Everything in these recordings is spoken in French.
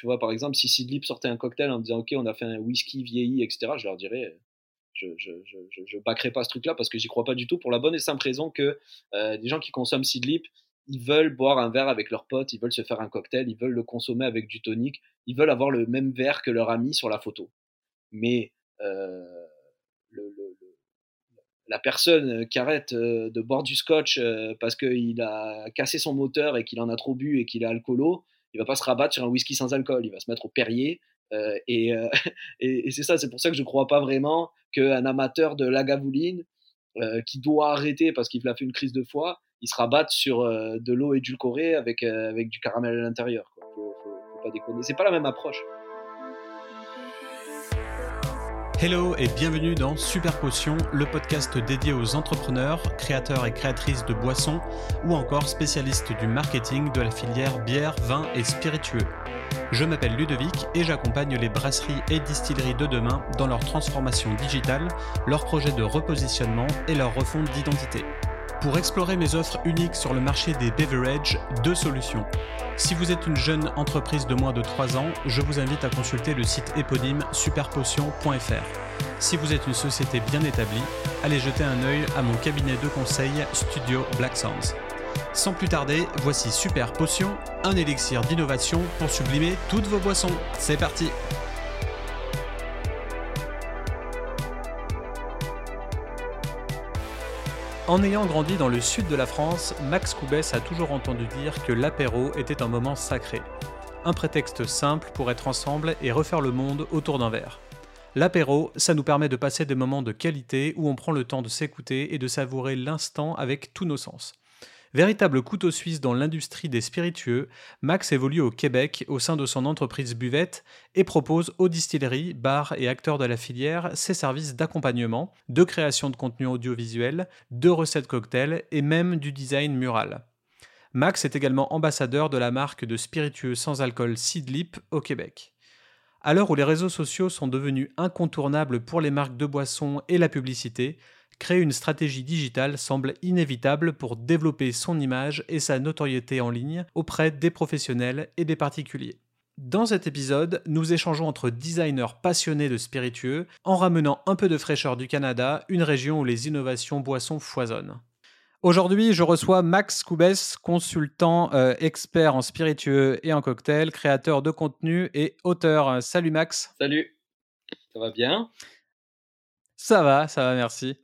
Tu vois, par exemple, si Sidlip sortait un cocktail en disant Ok, on a fait un whisky vieilli, etc., je leur dirais je je, je, je, backerai pas ce truc-là parce que j'y crois pas du tout pour la bonne et simple raison que euh, des gens qui consomment Sidlip, ils veulent boire un verre avec leurs potes, ils veulent se faire un cocktail, ils veulent le consommer avec du tonic, ils veulent avoir le même verre que leur ami sur la photo. Mais euh, le, la personne qui arrête euh, de boire du scotch euh, parce qu'il a cassé son moteur et qu'il en a trop bu et qu'il est alcoolo, il va pas se rabattre sur un whisky sans alcool, il va se mettre au Perrier. Euh, et, et, c'est ça, c'est pour ça que je ne crois pas vraiment qu'un amateur de lagavulin qui doit arrêter parce qu'il a fait une crise de foie, il se rabatte sur de l'eau édulcorée avec, avec du caramel à l'intérieur. Faut, faut, faut pas déconner. C'est pas la même approche. Hello et bienvenue dans Super Potion, le podcast dédié aux entrepreneurs, créateurs et créatrices de boissons ou encore spécialistes du marketing de la filière bière, vin et spiritueux. Je m'appelle Ludovic et j'accompagne les brasseries et distilleries de demain dans leur transformation digitale, leurs projets de repositionnement et leur refonte d'identité. Pour explorer mes offres uniques sur le marché des beverages, deux solutions. Si vous êtes une jeune entreprise de moins de 3 ans, je vous invite à consulter le site éponyme superpotion.fr. Si vous êtes une société bien établie, allez jeter un œil à mon cabinet de conseil Studio Black Sounds. Sans plus tarder, voici Super Potion, un élixir d'innovation pour sublimer toutes vos boissons. C'est parti En ayant grandi dans le sud de la France, Max Coubès a toujours entendu dire que l'apéro était un moment sacré. Un prétexte simple pour être ensemble et refaire le monde autour d'un verre. L'apéro, ça nous permet de passer des moments de qualité où on prend le temps de s'écouter et de savourer l'instant avec tous nos sens. Véritable couteau suisse dans l'industrie des spiritueux, Max évolue au Québec au sein de son entreprise Buvette et propose aux distilleries, bars et acteurs de la filière ses services d'accompagnement, de création de contenu audiovisuel, de recettes cocktails et même du design mural. Max est également ambassadeur de la marque de spiritueux sans alcool Seedlip au Québec. À l'heure où les réseaux sociaux sont devenus incontournables pour les marques de boissons et la publicité, créer une stratégie digitale semble inévitable pour développer son image et sa notoriété en ligne auprès des professionnels et des particuliers. Dans cet épisode, nous échangeons entre designers passionnés de spiritueux en ramenant un peu de fraîcheur du Canada, une région où les innovations boissons foisonnent. Aujourd'hui, je reçois Max Coubès, consultant euh, expert en spiritueux et en cocktail, créateur de contenu et auteur. Salut Max. Salut. Ça va bien? Ça va, ça va, merci.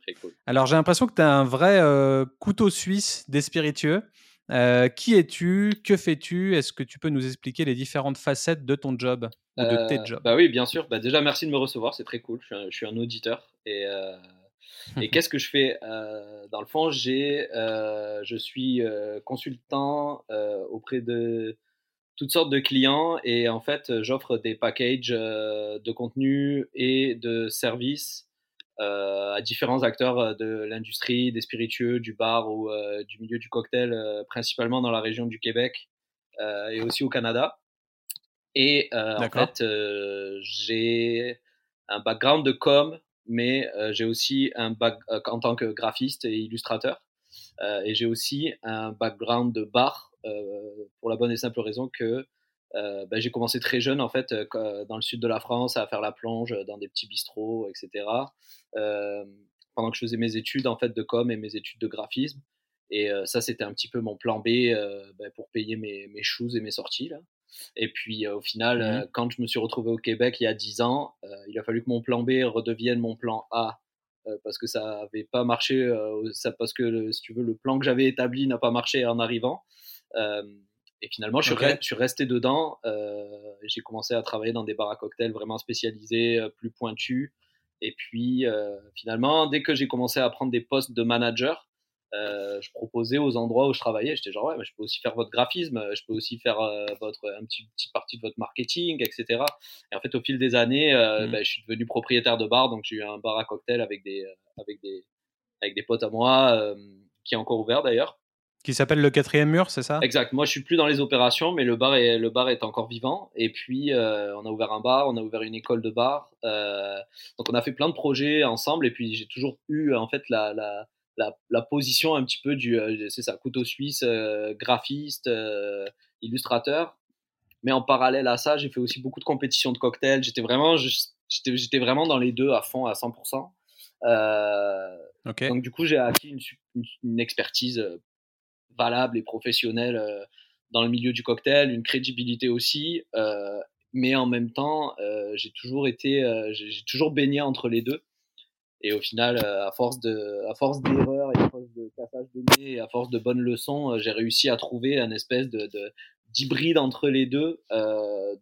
Alors, j'ai l'impression que tu as un vrai euh, couteau suisse des spiritueux. Euh, qui es-tu? Que fais-tu? Est-ce que tu peux nous expliquer les différentes facettes de ton job ou de tes euh, jobs? Bah oui, bien sûr. Bah déjà, merci de me recevoir, c'est très cool. Je suis un, auditeur. Et, et qu'est-ce que je fais? Dans le fond, j'ai, je suis consultant auprès de toutes sortes de clients et en fait, j'offre des packages de contenu et de services à différents acteurs euh, de l'industrie, des spiritueux, du bar ou euh, du milieu du cocktail, principalement dans la région du Québec et aussi au Canada. Et en fait, j'ai un background de com, mais j'ai aussi un back, en tant que graphiste et illustrateur. et j'ai aussi un background de bar pour la bonne et simple raison que euh, bah, j'ai commencé très jeune en fait euh, dans le sud de la France à faire la plonge dans des petits bistrots, etc. Euh, pendant que je faisais mes études en fait de com et mes études de graphisme. Et ça, c'était un petit peu mon plan B bah, pour payer mes, mes shoes et mes sorties. Là. Et puis au final, mmh quand je me suis retrouvé au Québec il y a 10 ans, il a fallu que mon plan B redevienne mon plan A parce que ça n'avait pas marché, ça, parce que si tu veux, le plan que j'avais établi n'a pas marché en arrivant. Et finalement, je, suis, resté dedans. Euh, j'ai commencé à travailler dans des bars à cocktails vraiment spécialisés, euh, plus pointus. Et puis, euh, finalement, dès que j'ai commencé à prendre des postes de manager, je proposais aux endroits où je travaillais, j'étais genre, ouais, mais je peux aussi faire votre graphisme, je peux aussi faire votre, un petit, petite partie de votre marketing, etc. Et en fait, au fil des années, mmh. bah, je suis devenu propriétaire de bar, donc j'ai eu un bar à cocktail avec des, avec des, avec des potes à moi, qui est encore ouvert d'ailleurs. Qui s'appelle le quatrième mur, c'est ça? Exact. Moi, je suis plus dans les opérations, mais le bar est, le bar est encore vivant. Et puis, euh, on a ouvert un bar, on a ouvert une école de bar. Euh, donc, on a fait plein de projets ensemble. Et puis, j'ai toujours eu en fait la, la, la, position un petit peu du, euh, c'est ça, couteau suisse, graphiste, illustrateur. Mais en parallèle à ça, j'ai fait aussi beaucoup de compétitions de cocktails. J'étais vraiment, j'étais vraiment dans les deux à fond, à 100%. Euh, donc du coup, j'ai acquis une, une, expertise euh, valable et professionnelle euh, dans le milieu du cocktail, une crédibilité aussi. Euh, mais en même temps, euh, j'ai toujours été, j'ai toujours baigné entre les deux. Et au final, à force de, à force d'erreurs et à force de cassage de nez et à force de bonnes leçons, j'ai réussi à trouver un espèce de, d'hybride entre les deux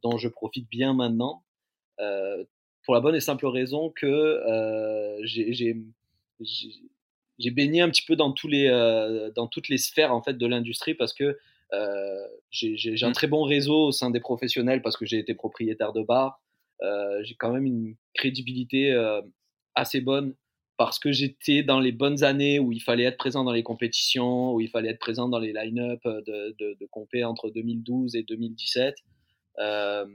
dont je profite bien maintenant. Pour la bonne et simple raison que j'ai baigné un petit peu dans, tous les, dans toutes les sphères en fait, de l'industrie parce que j'ai un mmh. très bon réseau au sein des professionnels parce que j'ai été propriétaire de bar. j'ai quand même une crédibilité assez bonne parce que j'étais dans les bonnes années où il fallait être présent dans les compétitions, où il fallait être présent dans les line-up de, de, de compé entre 2012 et 2017. Euh,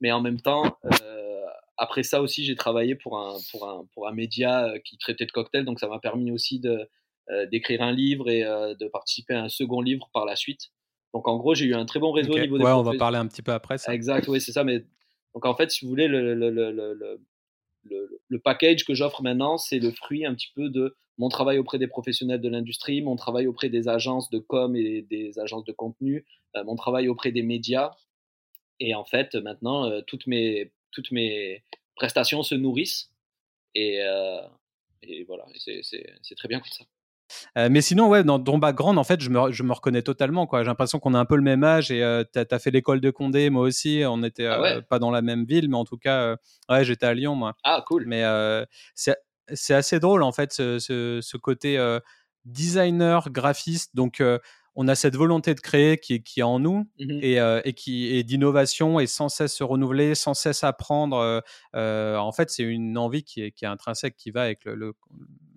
mais en même temps, euh, après ça aussi, j'ai travaillé pour un, pour, un, pour un média euh, qui traitait de cocktails, donc ça m'a permis aussi de, euh, d'écrire un livre et euh, de participer à un second livre par la suite. Donc en gros, j'ai eu un très bon réseau au niveau des Ouais, on va parler un petit peu après ça. Exact, oui, c'est ça. Mais donc en fait, si vous voulez, le, le, le, le le, package que j'offre maintenant, c'est le fruit un petit peu de mon travail auprès des professionnels de l'industrie, mon travail auprès des agences de com et des agences de contenu, euh, mon travail auprès des médias. Et en fait, maintenant, toutes, mes, toutes mes prestations se nourrissent. Et, euh, et voilà, c'est très bien comme ça. Euh, mais sinon, ouais, dans ton background, en fait, je me, je me reconnais totalement. J'ai l'impression qu'on a un peu le même âge et euh, tu as, fait l'école de Condé, moi aussi. On n'était ah euh, pas dans la même ville, mais en tout cas, ouais, j'étais à Lyon, moi. Ah, cool. Mais c'est assez drôle, en fait, ce, ce, côté designer, graphiste. Donc, on a cette volonté de créer qui est, qui est en nous mmh et, et, qui est d'innovation et sans cesse se renouveler, sans cesse apprendre. en fait, c'est une envie qui est, qui est, intrinsèque, qui va avec le,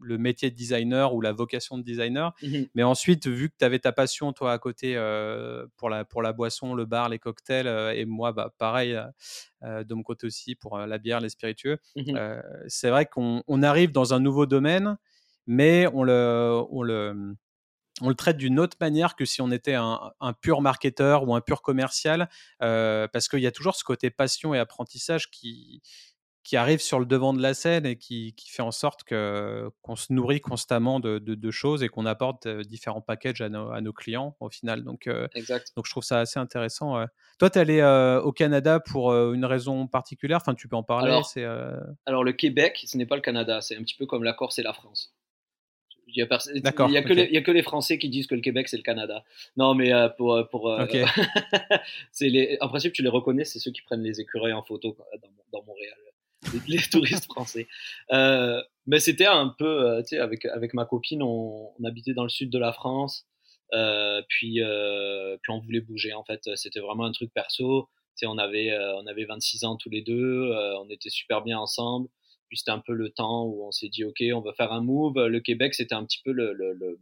le métier de designer ou la vocation de designer. Mmh Mais ensuite, vu que tu avais ta passion, toi, à côté, euh, pour, la, pour la boisson, le bar, les cocktails, euh, et moi, bah, pareil, euh, de mon côté aussi, pour la bière, les spiritueux, mmh c'est vrai qu'on on arrive dans un nouveau domaine, mais on le, on le, on le traite d'une autre manière que si on était un, un pur marketeur ou un pur commercial, parce qu'il y a toujours ce côté passion et apprentissage qui, qui arrive sur le devant de la scène et qui, qui fait en sorte que qu'on se nourrit constamment de, de, choses et qu'on apporte différents packages à nos, à nos, clients au final. Donc, exact. donc je trouve ça assez intéressant. Toi, tu es allé au Canada pour une raison particulière? Enfin, tu peux en parler. Alors, alors le Québec, ce n'est pas le Canada. C'est un petit peu comme la Corse et la France. Il n'y a, a, a, que les Français qui disent que le Québec, c'est le Canada. Non, mais pour. pour les, en principe, tu les reconnais, c'est ceux qui prennent les écureuils en photo dans, dans Montréal les touristes français. Euh, mais c'était un peu, euh, tu sais, avec, avec ma copine, on, habitait dans le sud de la France, euh, puis, puis on voulait bouger en fait. C'était vraiment un truc perso. Tu sais, on avait, on avait 26 ans tous les deux, on était super bien ensemble. Puis c'était un peu le temps où on s'est dit, ok, on va faire un move. Le Québec, c'était un petit peu le, le,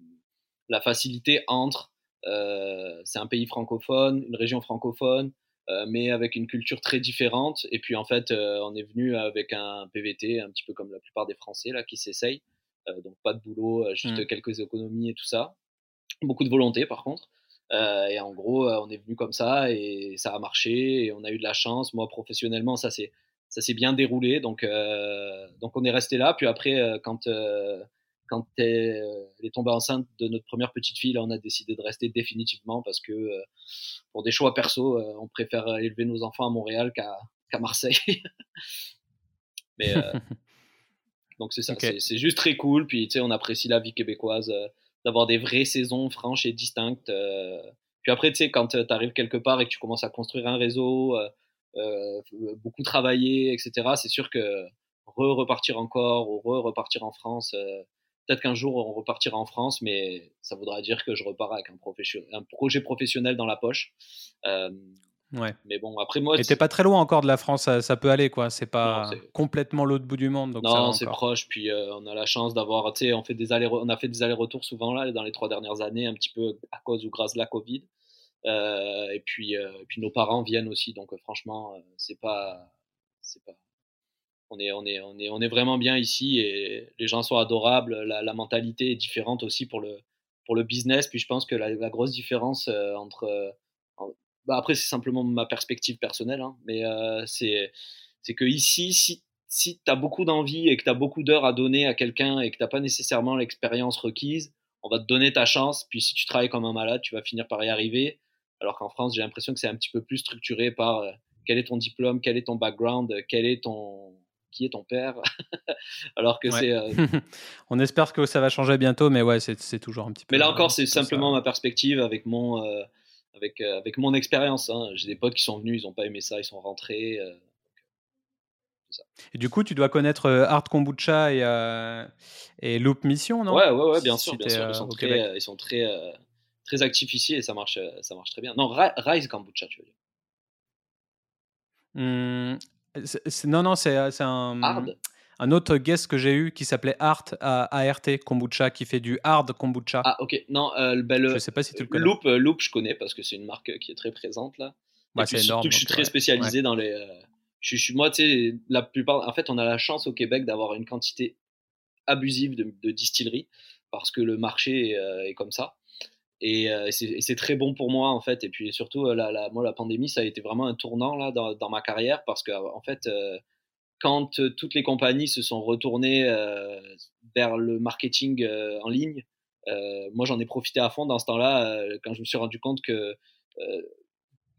la facilité entre, c'est un pays francophone, une région francophone, euh, mais avec une culture très différente. Et puis en fait, euh, on est venu avec un PVT, un petit peu comme la plupart des Français là, qui s'essayent. Euh, donc pas de boulot, juste mmh. quelques économies et tout ça. Beaucoup de volonté par contre. et en gros, on est venu comme ça et ça a marché et on a eu de la chance. Moi, professionnellement, ça s'est ça s'est bien déroulé. Donc donc on est resté là. Puis après, quand quand elle est tombée enceinte de notre première petite fille, là, on a décidé de rester définitivement parce que euh, pour des choix perso, euh, on préfère élever nos enfants à Montréal qu'à Marseille. Mais euh, donc c'est ça, c'est juste très cool. Puis tu sais, on apprécie la vie québécoise, d'avoir des vraies saisons franches et distinctes. Puis après, tu sais, quand tu arrives quelque part et que tu commences à construire un réseau, beaucoup travailler, etc., c'est sûr que re-repartir encore ou re-repartir en France, Peut-être qu'un jour on repartira en France, mais ça voudra dire que je repars avec un, un projet professionnel dans la poche. Euh, ouais. Mais bon, après moi. Et t'es pas très loin encore de la France, ça, peut aller quoi. C'est pas complètement l'autre bout du monde. Donc non, c'est proche. Puis euh, on a la chance d'avoir, tu sais, on fait des allers, on a fait des allers-retours souvent là dans les trois dernières années, un petit peu à cause ou grâce de la Covid. Euh, et puis, puis nos parents viennent aussi, donc franchement, c'est pas, c'est pas, on est, on est, on est, on est vraiment bien ici et les gens sont adorables. La, mentalité est différente aussi pour le, pour le business. Puis je pense que la, grosse différence euh, entre, bah après, c'est simplement ma perspective personnelle, hein, mais c'est que ici, si, si tu as beaucoup d'envie et que tu as beaucoup d'heures à donner à quelqu'un et que tu pas nécessairement l'expérience requise, on va te donner ta chance. Puis si tu travailles comme un malade, tu vas finir par y arriver. Alors qu'en France, j'ai l'impression que c'est un petit peu plus structuré par quel est ton diplôme, quel est ton background, quel est ton qui est ton père Alors que c'est. Euh, On espère que ça va changer bientôt, mais ouais, c'est toujours un petit peu. Mais là encore, c'est simplement ma perspective avec mon, euh, avec, euh, avec mon expérience. Hein. J'ai des potes qui sont venus, ils n'ont pas aimé ça, ils sont rentrés. Et du coup, tu dois connaître Art Kombucha et, et Loop Mission, non? Ouais, ouais, ouais, bien sûr, bien sûr. Ils sont, très, ils sont très, très actifs ici et ça marche, ça marche très bien. Non, Rise Kombucha, tu veux dire. Mmh, non, non, c'est un, un autre guest que j'ai eu qui s'appelait Art ART Kombucha qui fait du hard kombucha. Ah, ok. Non, euh, ben le, je sais pas si tu le connais. Loop, euh, Loop, je connais parce que c'est une marque qui est très présente là. Bah, c'est énorme. Surtout que je suis très spécialisé dans les. Euh, je, suis, moi, tu sais, la plupart. En fait, on a la chance au Québec d'avoir une quantité abusive de, de distilleries parce que le marché est comme ça. Et, c'est très bon pour moi en fait. Et puis surtout, la, la, moi, la pandémie, ça a été vraiment un tournant là dans, ma carrière parce que en fait, quand toutes les compagnies se sont retournées vers le marketing en ligne, moi j'en ai profité à fond dans ce temps-là quand je me suis rendu compte que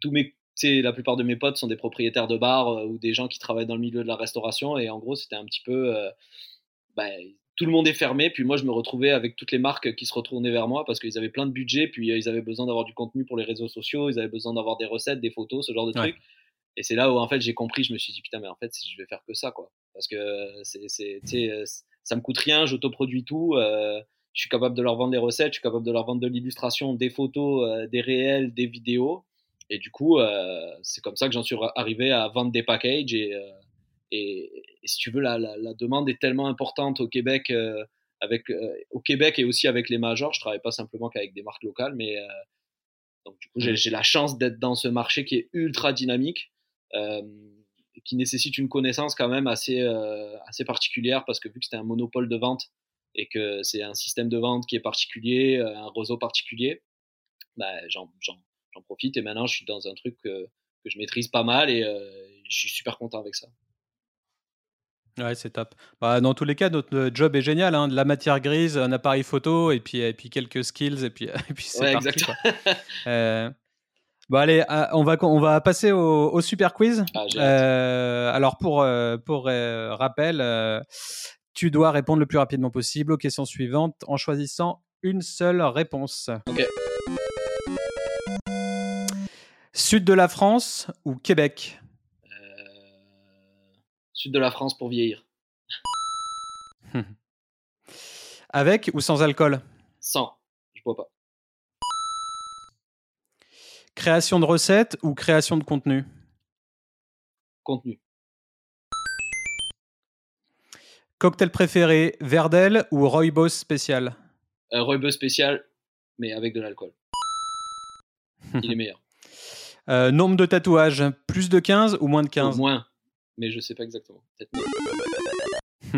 tous mes la plupart de mes potes sont des propriétaires de bars ou des gens qui travaillent dans le milieu de la restauration et en gros c'était un petit peu bah, tout le monde est fermé. Puis moi, je me retrouvais avec toutes les marques qui se retournaient vers moi parce qu'ils avaient plein de budget, puis euh, ils avaient besoin d'avoir du contenu pour les réseaux sociaux, ils avaient besoin d'avoir des recettes, des photos, ce genre de trucs. Et c'est là où en fait j'ai compris, je me suis dit putain, mais en fait, je vais faire que ça, quoi. Parce que c'est, c'est, euh, ça me coûte rien, j'autoproduis tout. Euh, je suis capable de leur vendre des recettes, je suis capable de leur vendre de l'illustration, des photos, des réels, des vidéos. Et du coup, c'est comme ça que j'en suis arrivé à vendre des packages et, et, si tu veux, la, la, demande est tellement importante au Québec, euh, avec, euh, au Québec et aussi avec les majors. Je travaille pas simplement qu'avec des marques locales, mais euh, donc du coup, j'ai la chance d'être dans ce marché qui est ultra dynamique, qui nécessite une connaissance quand même assez, assez particulière parce que vu que c'était un monopole de vente et que c'est un système de vente qui est particulier, un réseau particulier, bah, j'en profite et maintenant je suis dans un truc que, que je maîtrise pas mal et je suis super content avec ça. Ouais, c'est top. Bah, dans tous les cas, notre job est génial. Hein. De la matière grise, un appareil photo et puis, et puis quelques skills et puis, et puis c'est parti. euh, bon, allez, ah, on va, on va passer au, au super quiz. Ah, euh, alors, pour, euh, pour euh, rappel, tu dois répondre le plus rapidement possible aux questions suivantes en choisissant une seule réponse. Ok. Sud de la France ou Québec? Sud de la France pour vieillir. Avec ou sans alcool? Sans, je bois pas. Création de recettes ou création de contenu? Contenu. Cocktail préféré, Verdel ou Rooibos spécial? Euh, Rooibos spécial, mais avec de l'alcool. Il est meilleur. Euh, nombre de tatouages, plus de 15 ou moins de 15 Moins mais je sais pas exactement.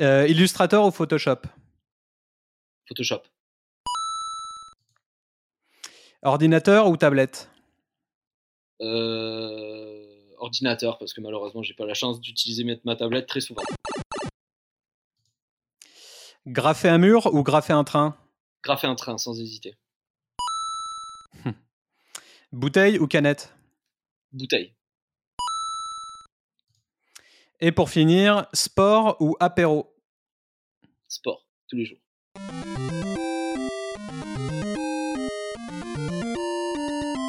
euh, Illustrator ou Photoshop? Photoshop. Ordinateur ou tablette? Euh, Ordinateur, parce que malheureusement, j'ai pas la chance d'utiliser ma tablette très souvent. Graffer un mur ou graffer un train? Graffer un train, sans hésiter. Bouteille ou canette? Bouteille. Et pour finir, sport ou apéro? Sport, tous les jours.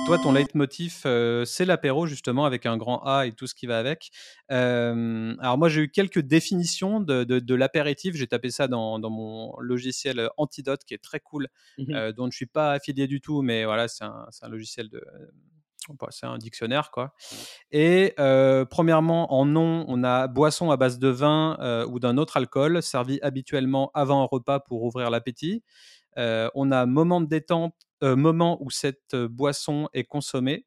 Toi, ton leitmotiv, euh, c'est l'apéro, justement, avec un grand A et tout ce qui va avec. Euh, alors, moi, j'ai eu quelques définitions de, l'apéritif. J'ai tapé ça dans, mon logiciel Antidote, qui est très cool, mmh euh, dont je ne suis pas affilié du tout, mais voilà, c'est un, logiciel de, c'est un dictionnaire, quoi. Et premièrement, en nom, on a boisson à base de vin ou d'un autre alcool, servi habituellement avant un repas pour ouvrir l'appétit. on a moment de détente, moment où cette boisson est consommée.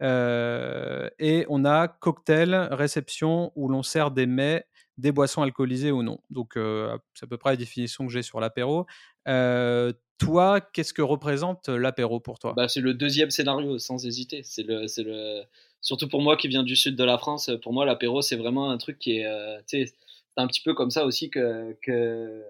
et on a cocktail, réception, où l'on sert des mets des boissons alcoolisées ou non. Donc, c'est à peu près la définition que j'ai sur l'apéro. toi, qu'est-ce que représente l'apéro pour toi? Bah, C'est le deuxième scénario, sans hésiter. C'est le, le... Surtout pour moi qui viens du sud de la France, pour moi, l'apéro, c'est vraiment un truc qui est. c'est un petit peu comme ça aussi que, que,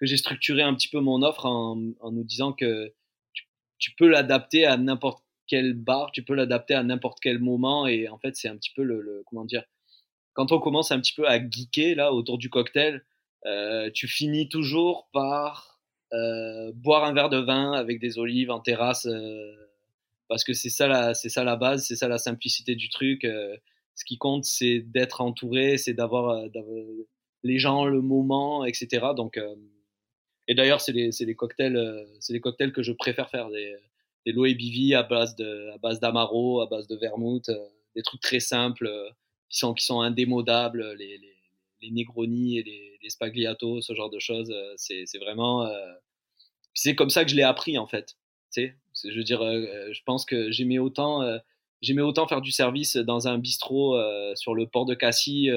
j'ai structuré un petit peu mon offre en, en nous disant que tu, tu peux l'adapter à n'importe quel bar, tu peux l'adapter à n'importe quel moment. Et en fait, c'est un petit peu le, comment dire, quand on commence un petit peu à geeker là autour du cocktail, euh, tu finis toujours par euh, boire un verre de vin avec des olives en terrasse, euh, parce que c'est ça la, c'est ça la base, c'est ça la simplicité du truc. ce qui compte, c'est d'être entouré, c'est d'avoir, les gens, le moment, etc. Donc, et d'ailleurs, c'est les, les, cocktails, c'est les cocktails que je préfère faire. Des, des low à base de à base d'amaro, à base de vermouth, euh, des trucs très simples euh, qui sont qui sont indémodables, les, les, les et les, les Spagliato, ce genre de choses, euh, c'est c'est vraiment c'est comme ça que je l'ai appris en fait. Tu sais, je veux dire, je pense que j'aimais autant j'aimais autant faire du service dans un bistrot sur le port de Cassis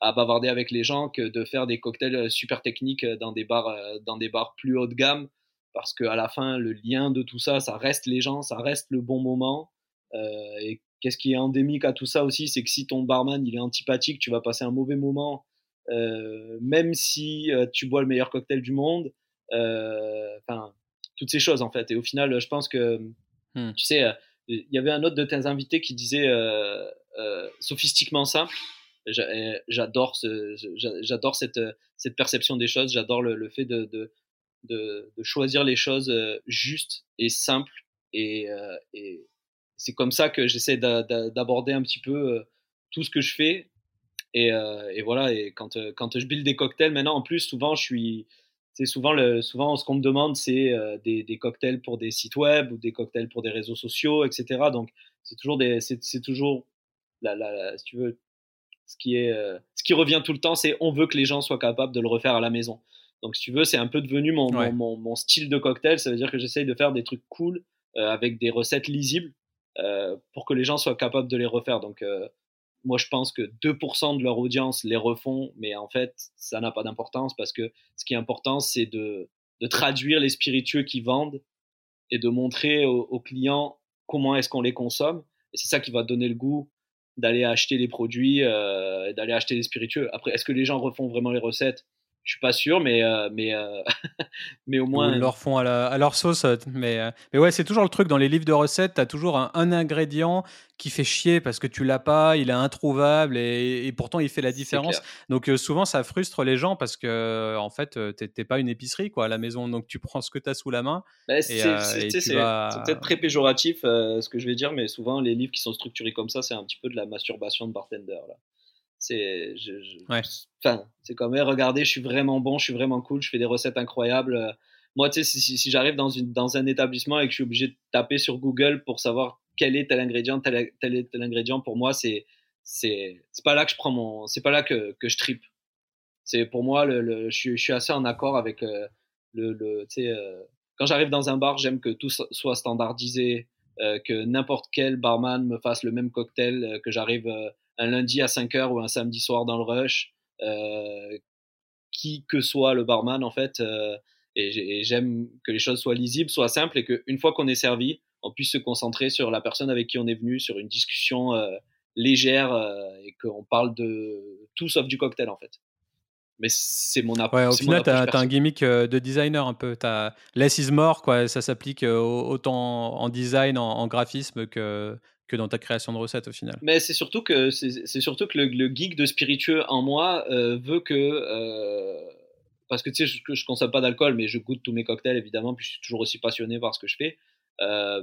à bavarder avec les gens que de faire des cocktails super techniques dans des bars dans des bars plus haut de gamme parce qu'à la fin, le lien de tout ça, ça reste les gens, ça reste le bon moment. Euh, et qu'est-ce qui est endémique à tout ça aussi, c'est que si ton barman il est antipathique, tu vas passer un mauvais moment, euh, même si euh, tu bois le meilleur cocktail du monde. Enfin, toutes ces choses en fait. Et au final, je pense que, hmm. tu sais, il y avait un autre de tes invités qui disait sophistiquement simple. J'adore ce, j'adore cette, cette perception des choses. J'adore le, le, fait de, de de, choisir les choses justes et simples. Et, c'est comme ça que j'essaie d'aborder un petit peu euh, tout ce que je fais. Et, voilà, et quand, quand je build des cocktails, maintenant en plus, souvent, je suis. C'est souvent, le, souvent ce qu'on me demande, c'est des, cocktails pour des sites web ou des cocktails pour des réseaux sociaux, etc. Donc, c'est toujours, des, c'est, toujours la, si tu veux, ce qui, est, ce qui revient tout le temps, c'est on veut que les gens soient capables de le refaire à la maison. Donc, si tu veux, c'est un peu devenu mon, mon, mon, style de cocktail. Ça veut dire que j'essaye de faire des trucs cool euh, avec des recettes lisibles euh, pour que les gens soient capables de les refaire. Donc, euh, moi, je pense que 2% de leur audience les refont, mais en fait, ça n'a pas d'importance parce que ce qui est important, c'est de, de, traduire les spiritueux qui vendent et de montrer aux, clients comment est-ce qu'on les consomme. Et c'est ça qui va donner le goût d'aller acheter les produits, euh, d'aller acheter les spiritueux. Après, est-ce que les gens refont vraiment les recettes? Je suis pas sûr, mais, euh, mais, euh, mais au moins. ils leur font à, leur sauce. Euh, mais, mais ouais, c'est toujours le truc dans les livres de recettes. Tu as toujours un, ingrédient qui fait chier parce que tu l'as pas, il est introuvable et, pourtant il fait la différence. Donc souvent ça frustre les gens parce que en fait t'es pas une épicerie quoi à la maison, donc tu prends ce que tu as sous la main. Bah, c'est peut-être très péjoratif ce que je vais dire, mais souvent les livres qui sont structurés comme ça, c'est un petit peu de la masturbation de bartender là. C'est, je, enfin, c'est comme, regardez, je suis vraiment bon, je suis vraiment cool, je fais des recettes incroyables. Euh, moi, tu sais, si, si, j'arrive dans, une, dans un établissement et que je suis obligé de taper sur Google pour savoir quel est tel ingrédient, tel, tel est tel ingrédient, pour moi, c'est, c'est, c'est pas là que je prends mon, c'est pas là que, que je tripe. C'est pour moi, le, le je, suis, je, suis assez en accord avec euh, le, le tu sais, euh, quand j'arrive dans un bar, j'aime que tout soit standardisé, que n'importe quel barman me fasse le même cocktail, que j'arrive un lundi à 5 heures ou un samedi soir dans le rush, euh, qui que soit le barman en fait. Euh, et j'aime que les choses soient lisibles, soient simples et qu'une fois qu'on est servi, on puisse se concentrer sur la personne avec qui on est venu, sur une discussion euh, légère et qu'on parle de tout sauf du cocktail en fait. Mais c'est mon approche. Ouais, au final, tu as, un gimmick de designer un peu. As less is more, quoi. Ça s'applique autant en design, en graphisme que, que dans ta création de recettes au final. Mais c'est surtout que, c'est surtout que le, geek de spiritueux en moi euh, veut que. Euh, parce que tu sais, je, je consomme pas d'alcool, mais je goûte tous mes cocktails évidemment, puis je suis toujours aussi passionné par ce que je fais. Euh,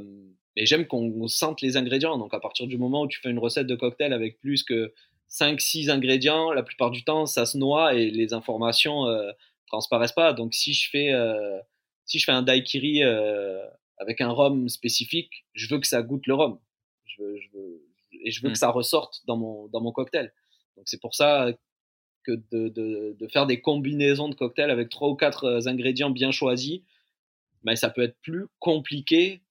et j'aime qu'on sente les ingrédients. Donc à partir du moment où tu fais une recette de cocktail avec plus que 5-6 ingrédients, la plupart du temps ça se noie et les informations euh, transparaissent pas. Donc si je fais, euh, si je fais un daiquiri avec un rhum spécifique, je veux que ça goûte le rhum je veux, je veux, et je veux que mm. ça ressorte dans mon, dans mon cocktail. Donc c'est pour ça que de, de, de, faire des combinaisons de cocktails avec trois ou quatre euh, ingrédients bien choisis, mais ça peut être plus compliqué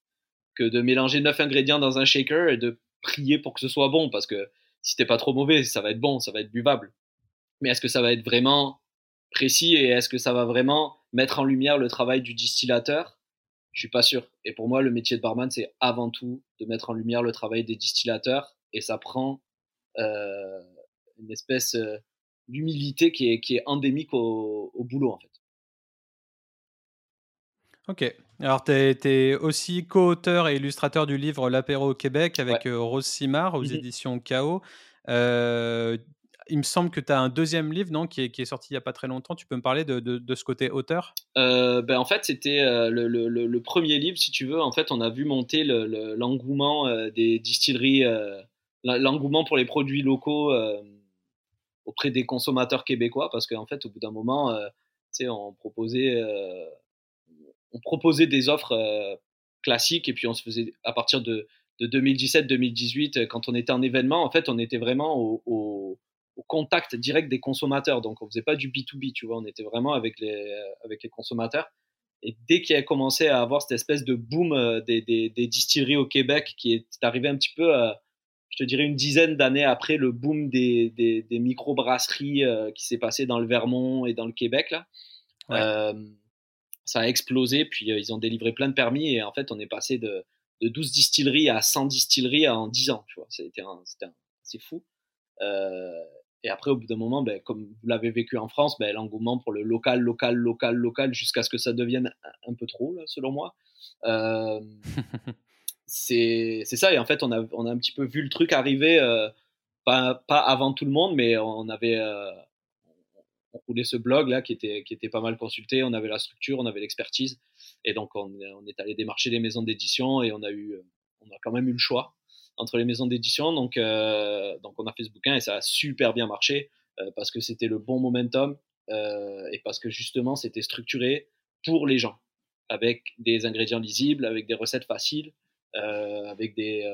que de mélanger neuf ingrédients dans un shaker et de prier pour que ce soit bon, parce que si t'es pas trop mauvais, ça va être bon, ça va être buvable. Mais est-ce que ça va être vraiment précis et est-ce que ça va vraiment mettre en lumière le travail du distillateur? Je suis pas sûr. Et pour moi, le métier de barman, c'est avant tout de mettre en lumière le travail des distillateurs et ça prend euh, une espèce euh, d'humilité qui est, qui est endémique au, au boulot en fait. Ok. Alors, tu es, aussi co-auteur et illustrateur du livre L'apéro au Québec avec euh, Rose Simard aux mmh éditions Chaos. Euh, il me semble que tu as un deuxième livre non, qui, est, sorti il n'y a pas très longtemps. Tu peux me parler de, ce côté auteur? Euh, ben, En fait, c'était le, le, premier livre, si tu veux. En fait, on a vu monter l'engouement des distilleries, l'engouement pour les produits locaux auprès des consommateurs québécois. Parce qu'en fait, au bout d'un moment, on proposait on proposait des offres euh, classiques et puis on se faisait à partir de, 2017-2018, euh, quand on était en événement, en fait, on était vraiment au, contact direct des consommateurs. Donc, on faisait pas du B2B, tu vois, on était vraiment avec les, euh, avec les consommateurs. Et dès qu'il a commencé à avoir cette espèce de boom des, distilleries au Québec, qui est arrivé un petit peu, je te dirais, une dizaine d'années après le boom des, des, micro-brasseries qui s'est passé dans le Vermont et dans le Québec, là ça a explosé, puis euh, ils ont délivré plein de permis, et en fait, on est passé de, de 12 distilleries à 100 distilleries en 10 ans, tu vois, c'était c'est fou. Euh, et après, au bout d'un moment, ben, comme vous l'avez vécu en France, ben, l'engouement pour le local, local, local, local, jusqu'à ce que ça devienne un peu trop, là, selon moi. Euh, c'est ça, et en fait, on a, on a un petit peu vu le truc arriver, euh, pas, pas avant tout le monde, mais on avait, euh, on roulait ce blog là qui était, qui était pas mal consulté. On avait la structure, on avait l'expertise. Et donc, on, est allé démarcher les maisons d'édition et on a eu, on a quand même eu le choix entre les maisons d'édition. Donc, euh, donc, on a fait ce bouquin et ça a super bien marché euh, parce que c'était le bon momentum euh, et parce que justement, c'était structuré pour les gens avec des ingrédients lisibles, avec des recettes faciles, avec des,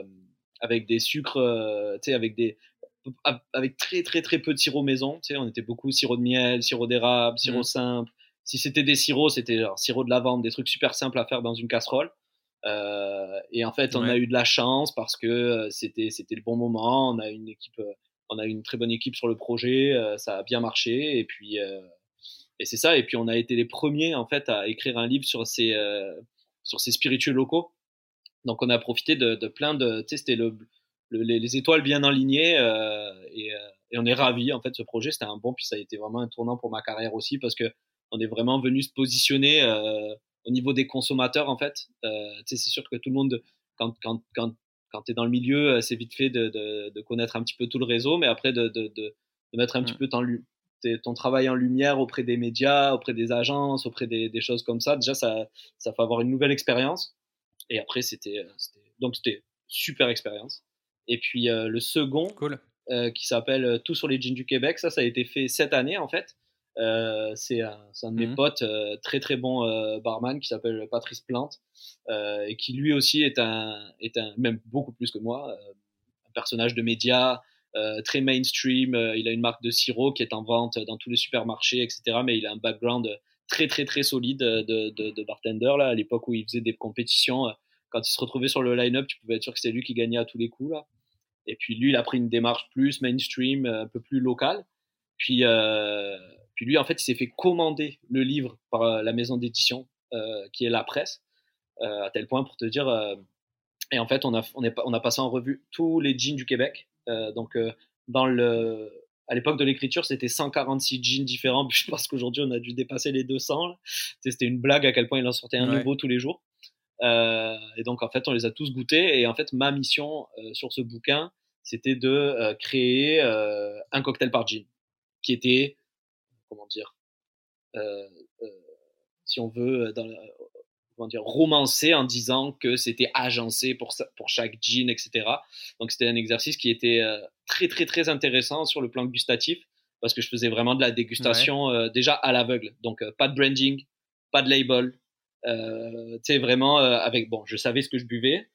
avec des sucres, tu sais, avec des, avec très très très peu de sirop maison. Tu sais, on était beaucoup sirop de miel, sirop d'érable, sirop mmh. simple. Si c'était des sirops, c'était genre sirop de lavande, des trucs super simples à faire dans une casserole. Euh, et en fait, on a eu de la chance parce que euh, c'était c'était le bon moment. On a une équipe, euh, on a une très bonne équipe sur le projet. ça a bien marché. Et puis et c'est ça. Et puis on a été les premiers en fait à écrire un livre sur ces sur ces spiritueux locaux. Donc on a profité de, de plein de. Tu sais, c'était le les, étoiles bien alignées euh, et, euh, et, on est ravis en fait ce projet c'était un bon puis ça a été vraiment un tournant pour ma carrière aussi parce que on est vraiment venu se positionner euh, au niveau des consommateurs en fait c'est sûr que tout le monde quand quand quand quand tu es dans le milieu c'est vite fait de, de, de, connaître un petit peu tout le réseau mais après de, de, de mettre un petit mmh. peu ton, ton travail en lumière auprès des médias auprès des agences auprès des, des choses comme ça déjà ça ça fait avoir une nouvelle expérience et après c'était donc c'était super expérience et puis euh, le second, euh, qui s'appelle euh, Tout sur les jeans du Québec, ça, ça a été fait cette année en fait. C'est un, un, de mes mmh potes, très très bon barman qui s'appelle Patrice Plante et qui lui aussi est un, est un même beaucoup plus que moi, un personnage de média, très mainstream. il a une marque de sirop qui est en vente dans tous les supermarchés, etc. Mais il a un background très très très solide de, de, de bartender là. À l'époque où il faisait des compétitions, quand il se retrouvait sur le line-up, tu pouvais être sûr que c'est lui qui gagnait à tous les coups là. Et puis lui, il a pris une démarche plus mainstream, euh, un peu plus locale. Puis, euh, puis lui, en fait, il s'est fait commander le livre par euh, la maison d'édition, qui est la presse, à tel point pour te dire. et en fait, on a, on, est, on a passé en revue tous les jeans du Québec. donc, dans le, à l'époque de l'écriture, c'était 146 jeans différents. Je pense qu'aujourd'hui, on a dû dépasser les 200. C'était une blague à quel point il en sortait un nouveau tous les jours. Euh, et donc, en fait, on les a tous goûtés. Et en fait, ma mission euh, sur ce bouquin, c'était de euh, créer un cocktail par gin, qui était, comment dire, si on veut, dans comment dire, romancé en disant que c'était agencé pour, pour chaque gin, etc. Donc c'était un exercice qui était très très très intéressant sur le plan gustatif parce que je faisais vraiment de la dégustation déjà à l'aveugle. Donc pas de branding, pas de label, euh, tu sais, vraiment, euh, avec, bon, je savais ce que je buvais,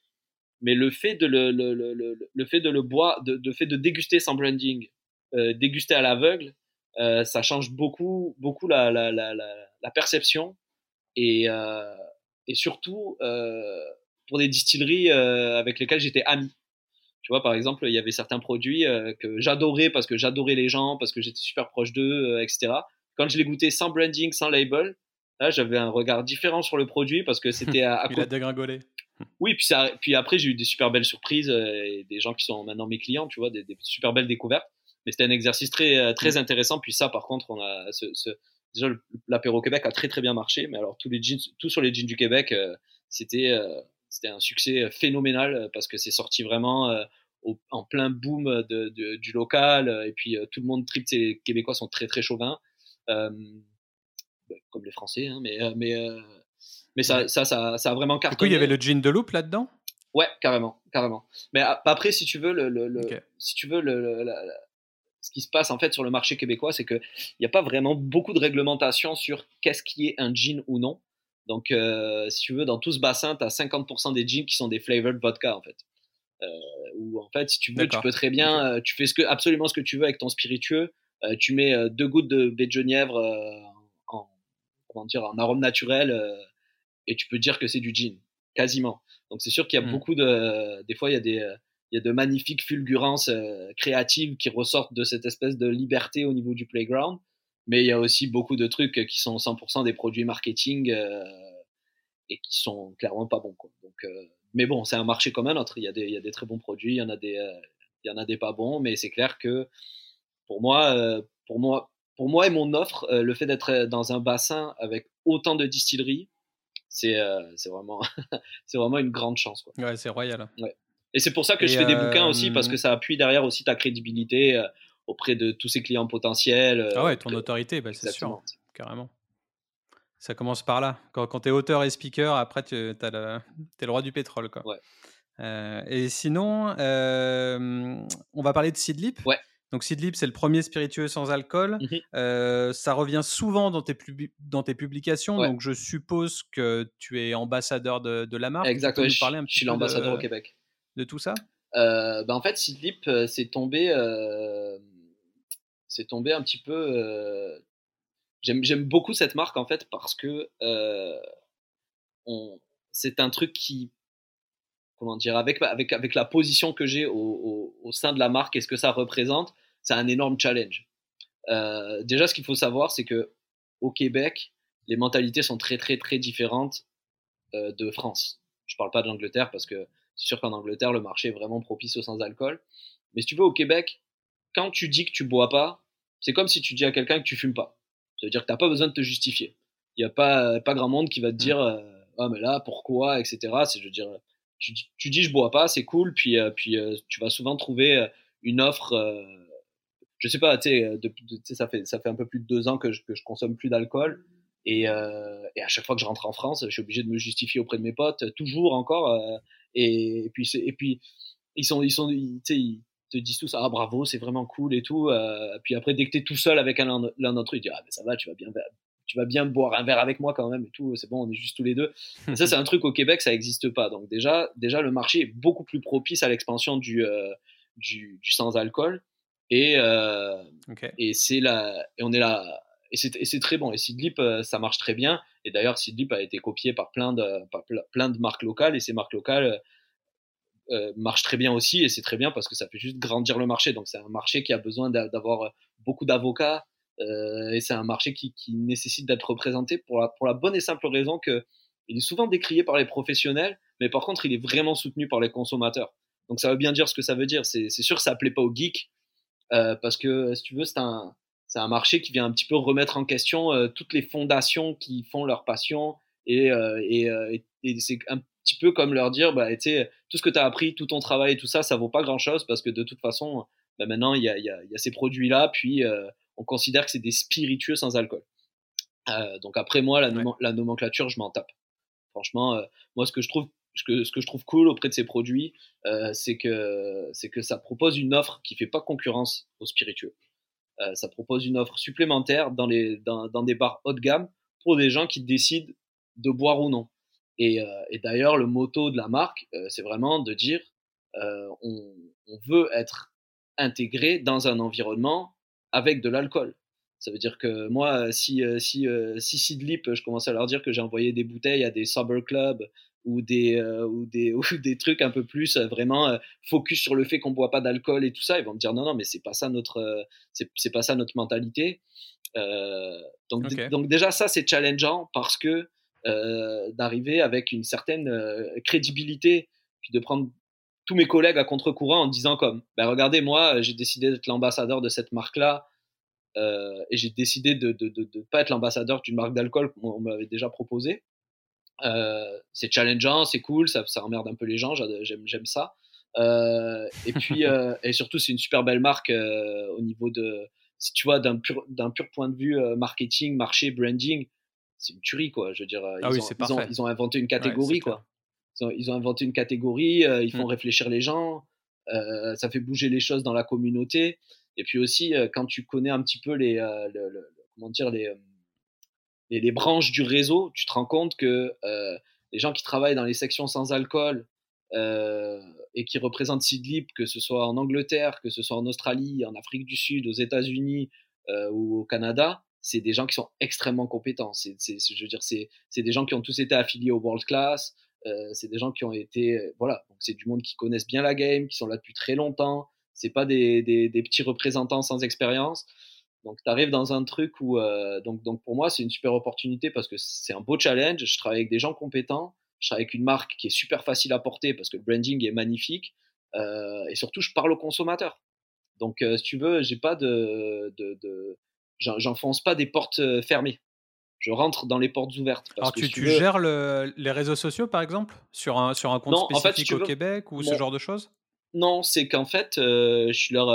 mais le fait de le, le, le, le fait de le boire, de, de, fait de déguster sans branding, euh, déguster à l'aveugle, euh, ça change beaucoup, beaucoup la, la, la, la perception et, euh, et surtout pour des distilleries avec lesquelles j'étais ami. Tu vois, par exemple, il y avait certains produits que j'adorais parce que j'adorais les gens, parce que j'étais super proche d'eux, etc. Quand je les goûtais sans branding, sans label, là, j'avais un regard différent sur le produit parce que c'était à, à Il a dégringolé. Oui, puis, ça, puis après, j'ai eu des super belles surprises et des gens qui sont maintenant mes clients, tu vois, des, des super belles découvertes. Mais c'était un exercice très, très intéressant. Puis ça, par contre, on a ce, ce, déjà l'apéro Québec a très très bien marché, mais alors tous les jeans, tout sur les jeans du Québec, euh, c'était euh, c'était un succès phénoménal euh, parce que c'est sorti vraiment en plein boom de, de, du local et puis tout le monde tripe. Les Québécois sont très très chauvins, bah, comme les Français, hein, mais mais mais ça, ça, ça, ça, a vraiment cartonné. Du coup, il y avait le jean de loop là-dedans? Ouais, carrément, carrément. Mais après, si tu veux, le, le, si tu veux, le, ce qui se passe en fait sur le marché québécois, c'est qu'il n'y a pas vraiment beaucoup de réglementation sur qu'est-ce qui est un jean ou non. Donc, euh, si tu veux, dans tout ce bassin, tu as 50% des jeans qui sont des flavored vodka en fait. Euh, ou en fait, si tu veux, tu peux très bien, euh, tu fais ce que, absolument ce que tu veux avec ton spiritueux. Euh, tu mets deux gouttes de baie de genièvre en, comment dire, en arôme naturel et tu peux dire que c'est du gin, quasiment. Donc, c'est sûr qu'il y a mmh. beaucoup de, des fois, il y a des il y a de magnifiques fulgurances euh, créatives qui ressortent de cette espèce de liberté au niveau du playground. Mais il y a aussi beaucoup de trucs qui sont 100% des produits marketing euh, et qui sont clairement pas bons. Quoi. Donc, euh, mais bon, c'est un marché comme un autre. Il y, a des, il y a des très bons produits, il y en a des, il y en a des pas bons, mais c'est clair que pour moi, pour moi, pour moi et mon offre, le fait d'être dans un bassin avec autant de distilleries, c'est c'est vraiment, c'est vraiment une grande chance. Quoi. Ouais, c'est royal. Ouais. Et c'est pour ça que je fais des bouquins aussi, parce que ça appuie derrière aussi ta crédibilité euh, auprès de tous ces clients potentiels. Euh, ah ouais, ton autorité, bah, c'est sûr, carrément. Ça commence par là. Quand, quand tu es auteur et speaker, après, tu es le, le roi du pétrole. Quoi. Ouais. Euh, et sinon, on va parler de Seedlip. Ouais. Donc Seedlip, c'est le premier spiritueux sans alcool. Mmh ça revient souvent dans tes, dans tes publications. Donc je suppose que tu es ambassadeur de, de la marque. Exactement. Je, je suis l'ambassadeur au Québec de tout ça? Euh, bah, En fait, Sidlip, euh, c'est tombé, euh, c'est tombé un petit peu. Euh, J'aime beaucoup cette marque en fait parce que c'est un truc qui, comment dire, avec la position que j'ai au, au, sein de la marque et ce que ça représente, c'est un énorme challenge. déjà, ce qu'il faut savoir, c'est que au Québec, les mentalités sont très très très différentes de France. Je parle pas de l'Angleterre parce que c'est sûr qu'en Angleterre, le marché est vraiment propice au sans-alcool. Mais si tu veux, au Québec, quand tu dis que tu bois pas, c'est comme si tu dis à quelqu'un que tu fumes pas. Ça veut dire que tu n'as pas besoin de te justifier. Il n'y a pas, pas grand monde qui va te dire euh, Ah, mais là, pourquoi, etc. C'est, je veux dire, tu, tu, dis je bois pas, c'est cool, puis, euh, puis euh, tu vas souvent trouver une offre. je sais pas, tu sais, ça fait, ça fait un peu plus de deux ans que je, que je consomme plus d'alcool. Et, euh, et, à chaque fois que je rentre en France, je suis obligé de me justifier auprès de mes potes, toujours encore. Et, et, puis, et puis, ils sont, ils sont, ils, ils te disent tous ah bravo, c'est vraiment cool et tout. Euh, puis après, dès que t'es tout seul avec l'un d'entre eux, ils disent ah mais ça va, tu vas bien, tu vas bien boire un verre avec moi quand même et tout. C'est bon, on est juste tous les deux. Et ça, c'est un truc au Québec, ça n'existe pas. Donc déjà, déjà, le marché est beaucoup plus propice à l'expansion du, euh, du, du sans alcool. Et, euh, et c'est là, et on est là et c'est très bon. Et Sidlip, euh, ça marche très bien. Et d'ailleurs, Sidlip a été copié par plein de, par plein de marques locales. Et ces marques locales euh, euh, marchent très bien aussi. Et c'est très bien parce que ça fait juste grandir le marché. Donc, c'est un marché qui a besoin d'avoir beaucoup d'avocats. Et c'est un marché qui, nécessite d'être représenté pour la, pour la bonne et simple raison que il est souvent décrié par les professionnels, mais par contre, il est vraiment soutenu par les consommateurs. Donc, ça veut bien dire ce que ça veut dire. C'est sûr que ça plaît pas aux geeks. Parce que si tu veux, c'est un, c'est un marché qui vient un petit peu remettre en question euh, toutes les fondations qui font leur passion et, euh, euh, et, c'est un petit peu comme leur dire bah, tout ce que tu as appris, tout ton travail et tout ça, ça vaut pas grand chose parce que de toute façon, bah, maintenant il y a, y, a, y a, ces produits-là, puis on considère que c'est des spiritueux sans alcool. donc après moi, la, la nomenclature, je m'en tape. Franchement, moi ce que je trouve ce que, ce que je trouve cool auprès de ces produits, c'est que c'est que ça propose une offre qui fait pas concurrence aux spiritueux. Euh, ça propose une offre supplémentaire dans, des bars haut de gamme pour des gens qui décident de boire ou non. Et, euh, d'ailleurs, le motto de la marque, euh, c'est vraiment de dire on, veut être intégré dans un environnement avec de l'alcool. Ça veut dire que moi, si, si, si je commençais à leur dire que j'ai envoyé des bouteilles à des sober clubs ou des, ou des, ou des trucs un peu plus vraiment focus sur le fait qu'on boit pas d'alcool et tout ça, ils vont me dire non, non, mais c'est pas ça notre, c'est pas ça notre mentalité. donc, donc déjà, ça, c'est challengeant parce que d'arriver avec une certaine crédibilité, puis de prendre tous mes collègues à contre-courant en disant comme, ben regardez, moi, j'ai décidé d'être l'ambassadeur de cette marque-là, euh, et j'ai décidé de ne de, de, pas être l'ambassadeur d'une marque d'alcool qu'on m'avait déjà proposé. Euh, c'est challengeant, c'est cool, ça, ça emmerde un peu les gens, j'aime ça. Euh, et puis, et surtout, c'est une super belle marque au niveau de, si tu vois, d'un pur, pur point de vue marketing, marché, branding, c'est une tuerie, quoi. Je veux dire, ah ils, ont, ils, ont, ils, ont, inventé une catégorie, quoi. Ils ont, ils ont, inventé une catégorie, ils font mmh. réfléchir les gens, ça fait bouger les choses dans la communauté. Et puis aussi, euh, quand tu connais un petit peu les, euh, comment dire, euh, les, les, branches du réseau, tu te rends compte que les gens qui travaillent dans les sections sans alcool et qui représentent Sidlip, que ce soit en Angleterre, que ce soit en Australie, en Afrique du Sud, aux États-Unis ou au Canada, c'est des gens qui sont extrêmement compétents. C'est, je veux dire, c'est, des gens qui ont tous été affiliés au World Class. c'est des gens qui ont été, voilà, c'est du monde qui connaissent bien la game, qui sont là depuis très longtemps, c'est pas des, petits représentants sans expérience. Donc, tu arrives dans un truc où, euh, donc, donc pour moi, c'est une super opportunité parce que c'est un beau challenge. Je travaille avec des gens compétents, je travaille avec une marque qui est super facile à porter parce que le branding est magnifique. Euh, et surtout, je parle aux consommateurs. Donc, euh, si tu veux, j'ai pas de, de, de j'enfonce pas des portes fermées. Je rentre dans les portes ouvertes. Alors, tu, tu gères le, les réseaux sociaux, par exemple, sur un, sur un compte spécifique au Québec ou ce genre de choses? Non, c'est qu'en fait, je, suis leur,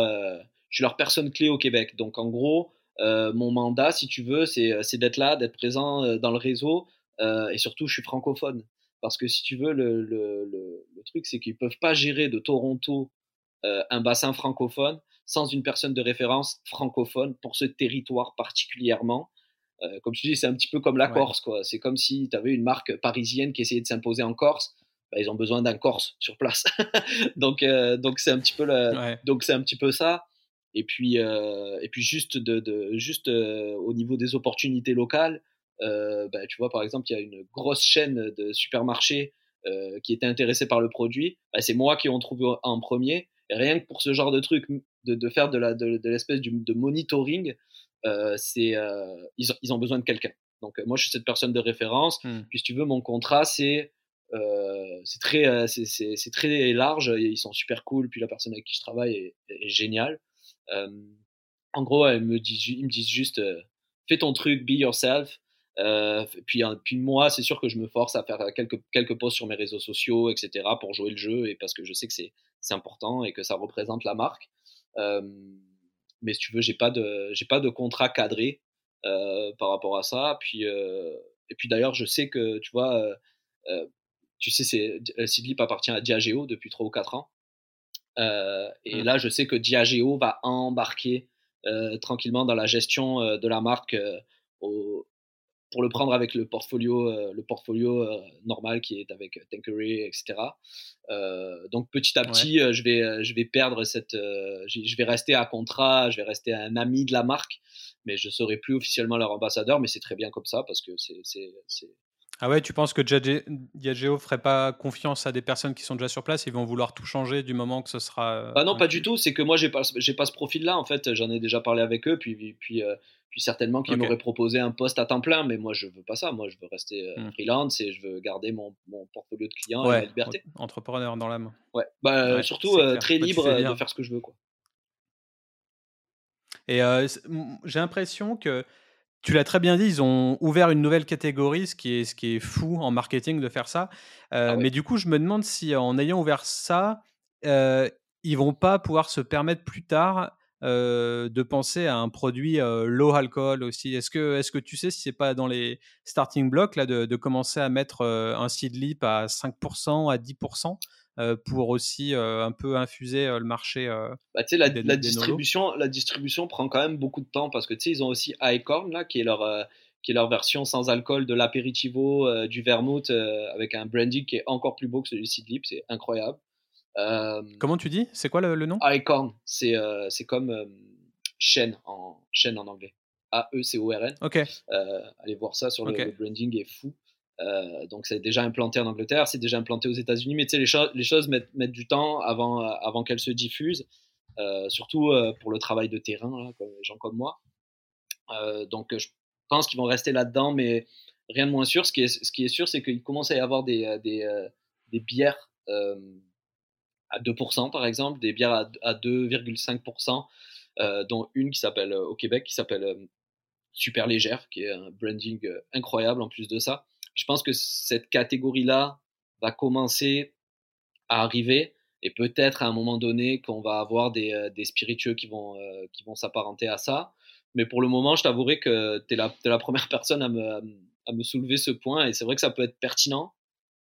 je suis leur personne clé au Québec. Donc, en gros, euh, mon mandat, si tu veux, c'est d'être là, d'être présent dans le réseau. et surtout, je suis francophone. Parce que si tu veux, le, le, le, truc, c'est qu'ils ne peuvent pas gérer de Toronto un bassin francophone sans une personne de référence francophone pour ce territoire particulièrement. comme je te dis, c'est un petit peu comme la Corse. quoi. C'est comme si tu avais une marque parisienne qui essayait de s'imposer en Corse. Bah, ils ont besoin d'un Corse sur place. donc, euh, donc c'est un petit peu donc c'est un petit peu ça. Et puis, euh, et puis juste de, de juste euh, au niveau des opportunités locales, bah, tu vois par exemple il y a une grosse chaîne de supermarchés qui était intéressée par le produit. Bah, c'est moi qui en trouvé en premier. Et rien que pour ce genre de truc, de, de faire de la de, l'espèce de monitoring, c'est ils, ils, ont besoin de quelqu'un. Donc moi je suis cette personne de référence. Mmh. Puis si tu veux mon contrat c'est euh, c'est très, euh, c'est très large. Ils sont super cool. Puis la personne avec qui je travaille est, est géniale. En gros, ils me disent juste, fais ton truc, be yourself. Euh, puis, puis moi, c'est sûr que je me force à faire quelques, posts sur mes réseaux sociaux, etc., pour jouer le jeu, et parce que je sais que c'est important et que ça représente la marque. Mais si tu veux, j'ai pas de pas de contrat cadré par rapport à ça. Et puis d'ailleurs, je sais que tu vois, tu sais, c'est, Sidlip appartient à Diageo depuis 3 ou 4 ans. Euh, et mmh. là, je sais que Diageo va embarquer euh, tranquillement dans la gestion euh, de la marque pour le prendre avec le portfolio, le portfolio normal qui est avec Tankery, etc. donc petit à petit, je, vais, je vais perdre cette. je vais rester à contrat, je vais rester un ami de la marque, mais je ne serai plus officiellement leur ambassadeur, mais c'est très bien comme ça parce que c'est ah ouais, tu penses que Diageo ferait pas confiance à des personnes qui sont déjà sur place? Ils vont vouloir tout changer du moment que ce sera. Ah non, pas du tout. C'est que moi, j'ai pas, j'ai pas ce profil-là. En fait, j'en ai déjà parlé avec eux, puis, puis, euh, puis certainement qu'ils m'auraient proposé un poste à temps plein. Mais moi, je veux pas ça. Moi, je veux rester euh, hmm. freelance et je veux garder mon, mon portfolio de clients et ma liberté. Entrepreneur dans l'âme. Ouais. Bah, surtout très libre de faire ce que je veux, quoi. Et j'ai l'impression que tu l'as très bien dit, ils ont ouvert une nouvelle catégorie, ce qui est, ce qui est fou en marketing de faire ça. Euh, ah mais du coup, je me demande si en ayant ouvert ça, euh, ils vont pas pouvoir se permettre plus tard euh, de penser à un produit euh, low alcool aussi. Est-ce que, est que tu sais si c'est pas dans les starting blocks là, de, de commencer à mettre un seed lip à 5%, à 10% euh, pour aussi euh, un peu infuser euh, le marché. Bah, la, la distribution, la distribution prend quand même beaucoup de temps parce que ils ont aussi Icorn là, qui est leur qui est leur version sans alcool de l'apéritivo, du vermouth, avec un branding qui est encore plus beau que celui de Sidlip, c'est incroyable. Comment tu dis? C'est quoi le, nom? Icorn, c'est c'est comme chaîne en chaîne en anglais. A E C O R N. Ok. allez voir ça sur le, branding est fou. Donc c'est déjà implanté en Angleterre, c'est déjà implanté aux États-Unis, mais tu sais, les, choses mettent, du temps avant, avant qu'elles se diffusent, surtout pour le travail de terrain, là, comme les gens comme moi. donc je pense qu'ils vont rester là-dedans, mais rien de moins sûr. Ce qui est, sûr, c'est qu'il commence à y avoir des, bières à 2% par exemple, des bières à, à 2,5%, euh, dont une qui s'appelle au Québec, qui s'appelle Super Légère, qui est un branding incroyable en plus de ça. Je pense que cette catégorie-là va commencer à arriver et peut-être à un moment donné qu'on va avoir des, des spiritueux qui vont, qui vont s'apparenter à ça. Mais pour le moment, je t'avouerai que tu es, la première personne à me, à me soulever ce point et c'est vrai que ça peut être pertinent.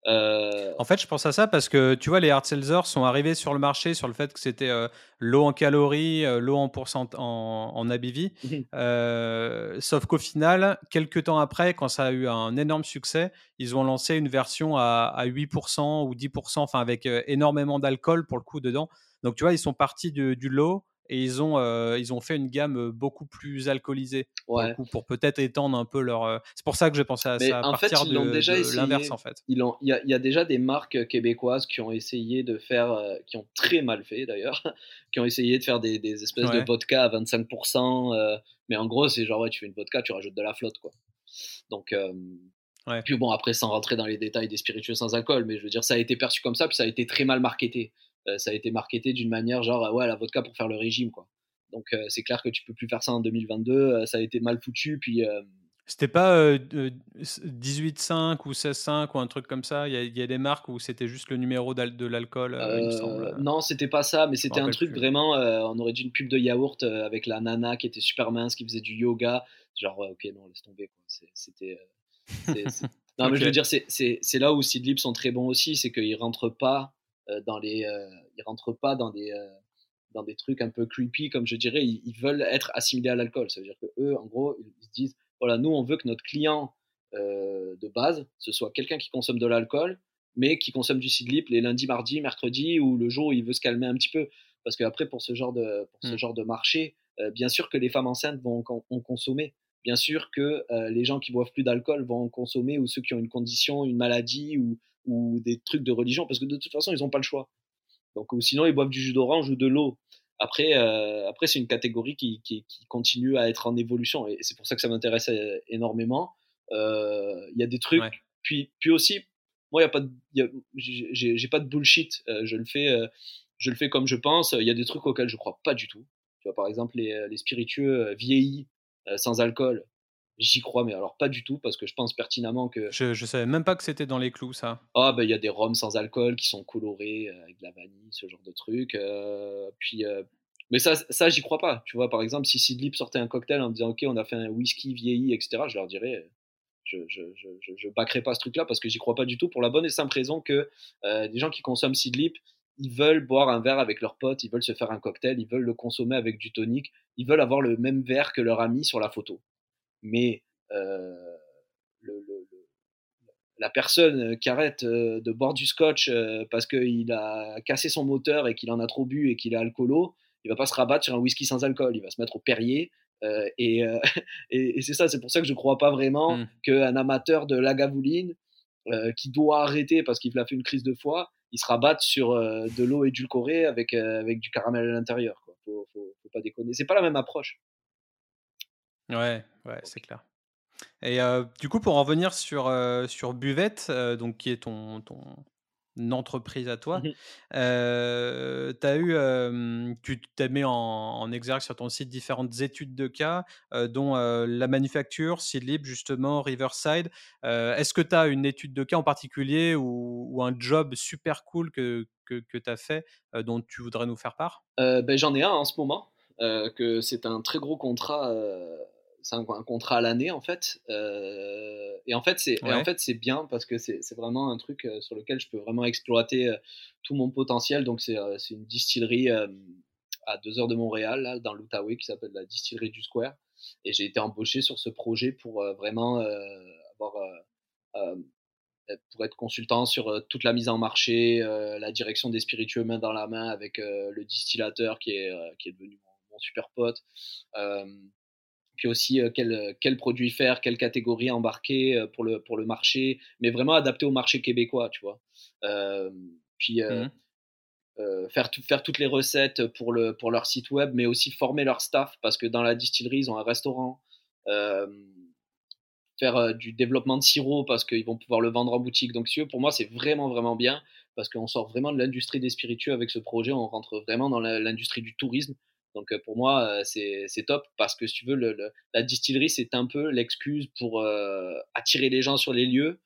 Euh, en fait, je pense à ça parce que tu vois, les hard sellers sont arrivés sur le marché sur le fait que c'était euh, l'eau en calories, euh, l'eau en pourcent en, en ABV. Mhm. sauf qu'au final, quelques temps après, quand ça a eu un énorme succès, ils ont lancé une version à, à 8% ou 10%, enfin avec énormément d'alcool pour le coup dedans. Donc tu vois, ils sont partis du, du low et ils ont, euh, ils ont fait une gamme beaucoup plus alcoolisée pour, peut-être étendre un peu leur. C'est pour ça que j'ai pensé à ça, à partir de, déjà l'inverse en fait. Il y, a, y, a déjà des marques québécoises qui ont essayé de faire, qui ont très mal fait d'ailleurs, qui ont essayé de faire des, des espèces de vodka à 25%, mais en gros c'est genre ouais tu fais une vodka, tu rajoutes de la flotte quoi. Donc puis bon après sans rentrer dans les détails des spiritueux sans alcool, mais je veux dire ça a été perçu comme ça puis ça a été très mal marketé. Euh, ça a été marketé d'une manière genre ouais la vodka pour faire le régime quoi. Donc euh, c'est clair que tu peux plus faire ça en 2022. Euh, ça a été mal foutu puis. C'était pas 18,5 ou 16,5 ou un truc comme ça? Il y, a, des marques où c'était juste le numéro de l'alcool, il me semble. Non, c'était pas ça, mais c'était un truc vraiment. on aurait dit une pub de yaourt avec la nana qui était super mince, qui faisait du yoga. Genre, ok, non, laisse tomber. C'était. non, mais je veux dire, c'est là où Sidlip sont très bons aussi, c'est qu'ils rentrent pas euh, dans les, euh, ils rentrent pas dans des euh, dans des trucs un peu creepy, comme je dirais, ils, veulent être assimilés à l'alcool. Ça veut dire que eux, en gros, ils se disent voilà, nous, on veut que notre client de base, ce soit quelqu'un qui consomme de l'alcool, mais qui consomme du sidlip les lundis, mardis, mercredis, ou le jour où il veut se calmer un petit peu. Parce qu'après, pour ce genre de, pour ce mmh. genre de marché, bien sûr que les femmes enceintes vont en, consommer. Bien sûr que les gens qui boivent plus d'alcool vont en consommer, ou ceux qui ont une condition, une maladie, ou, ou des trucs de religion, parce que de toute façon, ils n'ont pas le choix. Donc, ou sinon, ils boivent du jus d'orange ou de l'eau. Après, euh, après c'est une catégorie qui, qui, continue à être en évolution, et c'est pour ça que ça m'intéresse euh, énormément. Euh, il y a des trucs, puis, puis aussi, moi, il y a pas, j'ai pas de bullshit. je le fais, je le fais comme je pense. Il y a des trucs auxquels je crois pas du tout. Tu vois, par exemple, les, les spiritueux vieillis sans alcool. J'y crois, mais alors pas du tout, parce que je pense pertinemment que. Je, je savais même pas que c'était dans les clous, ça. Ah, ben il y a des rhums sans alcool qui sont colorés euh, avec de la vanille, ce genre de truc. Euh, puis. Euh, mais ça, ça j'y crois pas. Tu vois, par exemple, si Sidlip sortait un cocktail en me disant, OK, on a fait un whisky vieilli, etc., je leur dirais, je, je, je, je backerai pas ce truc-là parce que j'y crois pas du tout pour la bonne et simple raison que les gens qui consomment Sidlip, ils veulent boire un verre avec leurs potes, ils veulent se faire un cocktail, ils veulent le consommer avec du tonic, ils veulent avoir le même verre que leur ami sur la photo mais euh, la personne qui arrête euh, de boire du scotch euh, parce qu'il a cassé son moteur et qu'il en a trop bu et qu'il est alcoolo, il va pas se rabattre sur un whisky sans alcool, il va se mettre au Perrier. et, et, c'est ça, c'est pour ça que je crois pas vraiment mmh. qu'un amateur de lagavouline qui doit arrêter parce qu'il a fait une crise de foie, il se rabatte sur de l'eau édulcorée avec, avec du caramel à l'intérieur. Faut, faut, faut, pas déconner. C'est pas la même approche. Ouais, ouais, c'est clair. Et du coup, pour en revenir sur, sur Buvette, donc qui est ton, ton entreprise à toi, mmh as eu, tu t'as mis en, en, exergue sur ton site différentes études de cas, dont la manufacture, Seedlib, justement, Riverside. Est-ce que tu as une étude de cas en particulier ou, ou un job super cool que, que, que tu as fait dont tu voudrais nous faire part? Ben, J'en ai un en ce moment. que c'est un très gros contrat c'est un, contrat à l'année en fait. Euh, et en fait, c'est en fait c'est bien parce que c'est vraiment un truc euh, sur lequel je peux vraiment exploiter euh, tout mon potentiel. Donc c'est une distillerie à deux heures de Montréal, là, dans l'Outaouais, qui s'appelle la distillerie du Square. Et j'ai été embauché sur ce projet pour vraiment avoir pour être consultant sur toute la mise en marché, la direction des spiritueux main dans la main avec le distillateur qui est, qui est devenu mon, mon super pote, puis aussi quel, quel, produit faire, quelle catégorie embarquer pour le, pour le marché, mais vraiment adapté au marché québécois, tu vois. puis mmh faire, faire toutes les recettes pour, le, pour leur site web, mais aussi former leur staff, parce que dans la distillerie, ils ont un restaurant. faire du développement de sirop parce qu'ils vont pouvoir le vendre en boutique. Donc, si pour moi, c'est vraiment, vraiment bien parce qu'on sort vraiment de l'industrie des spiritueux avec ce projet. On rentre vraiment dans l'industrie du tourisme. Donc euh, pour moi, euh, c'est top parce que si tu veux, le, la distillerie, c'est un peu l'excuse pour euh, attirer les gens sur les lieux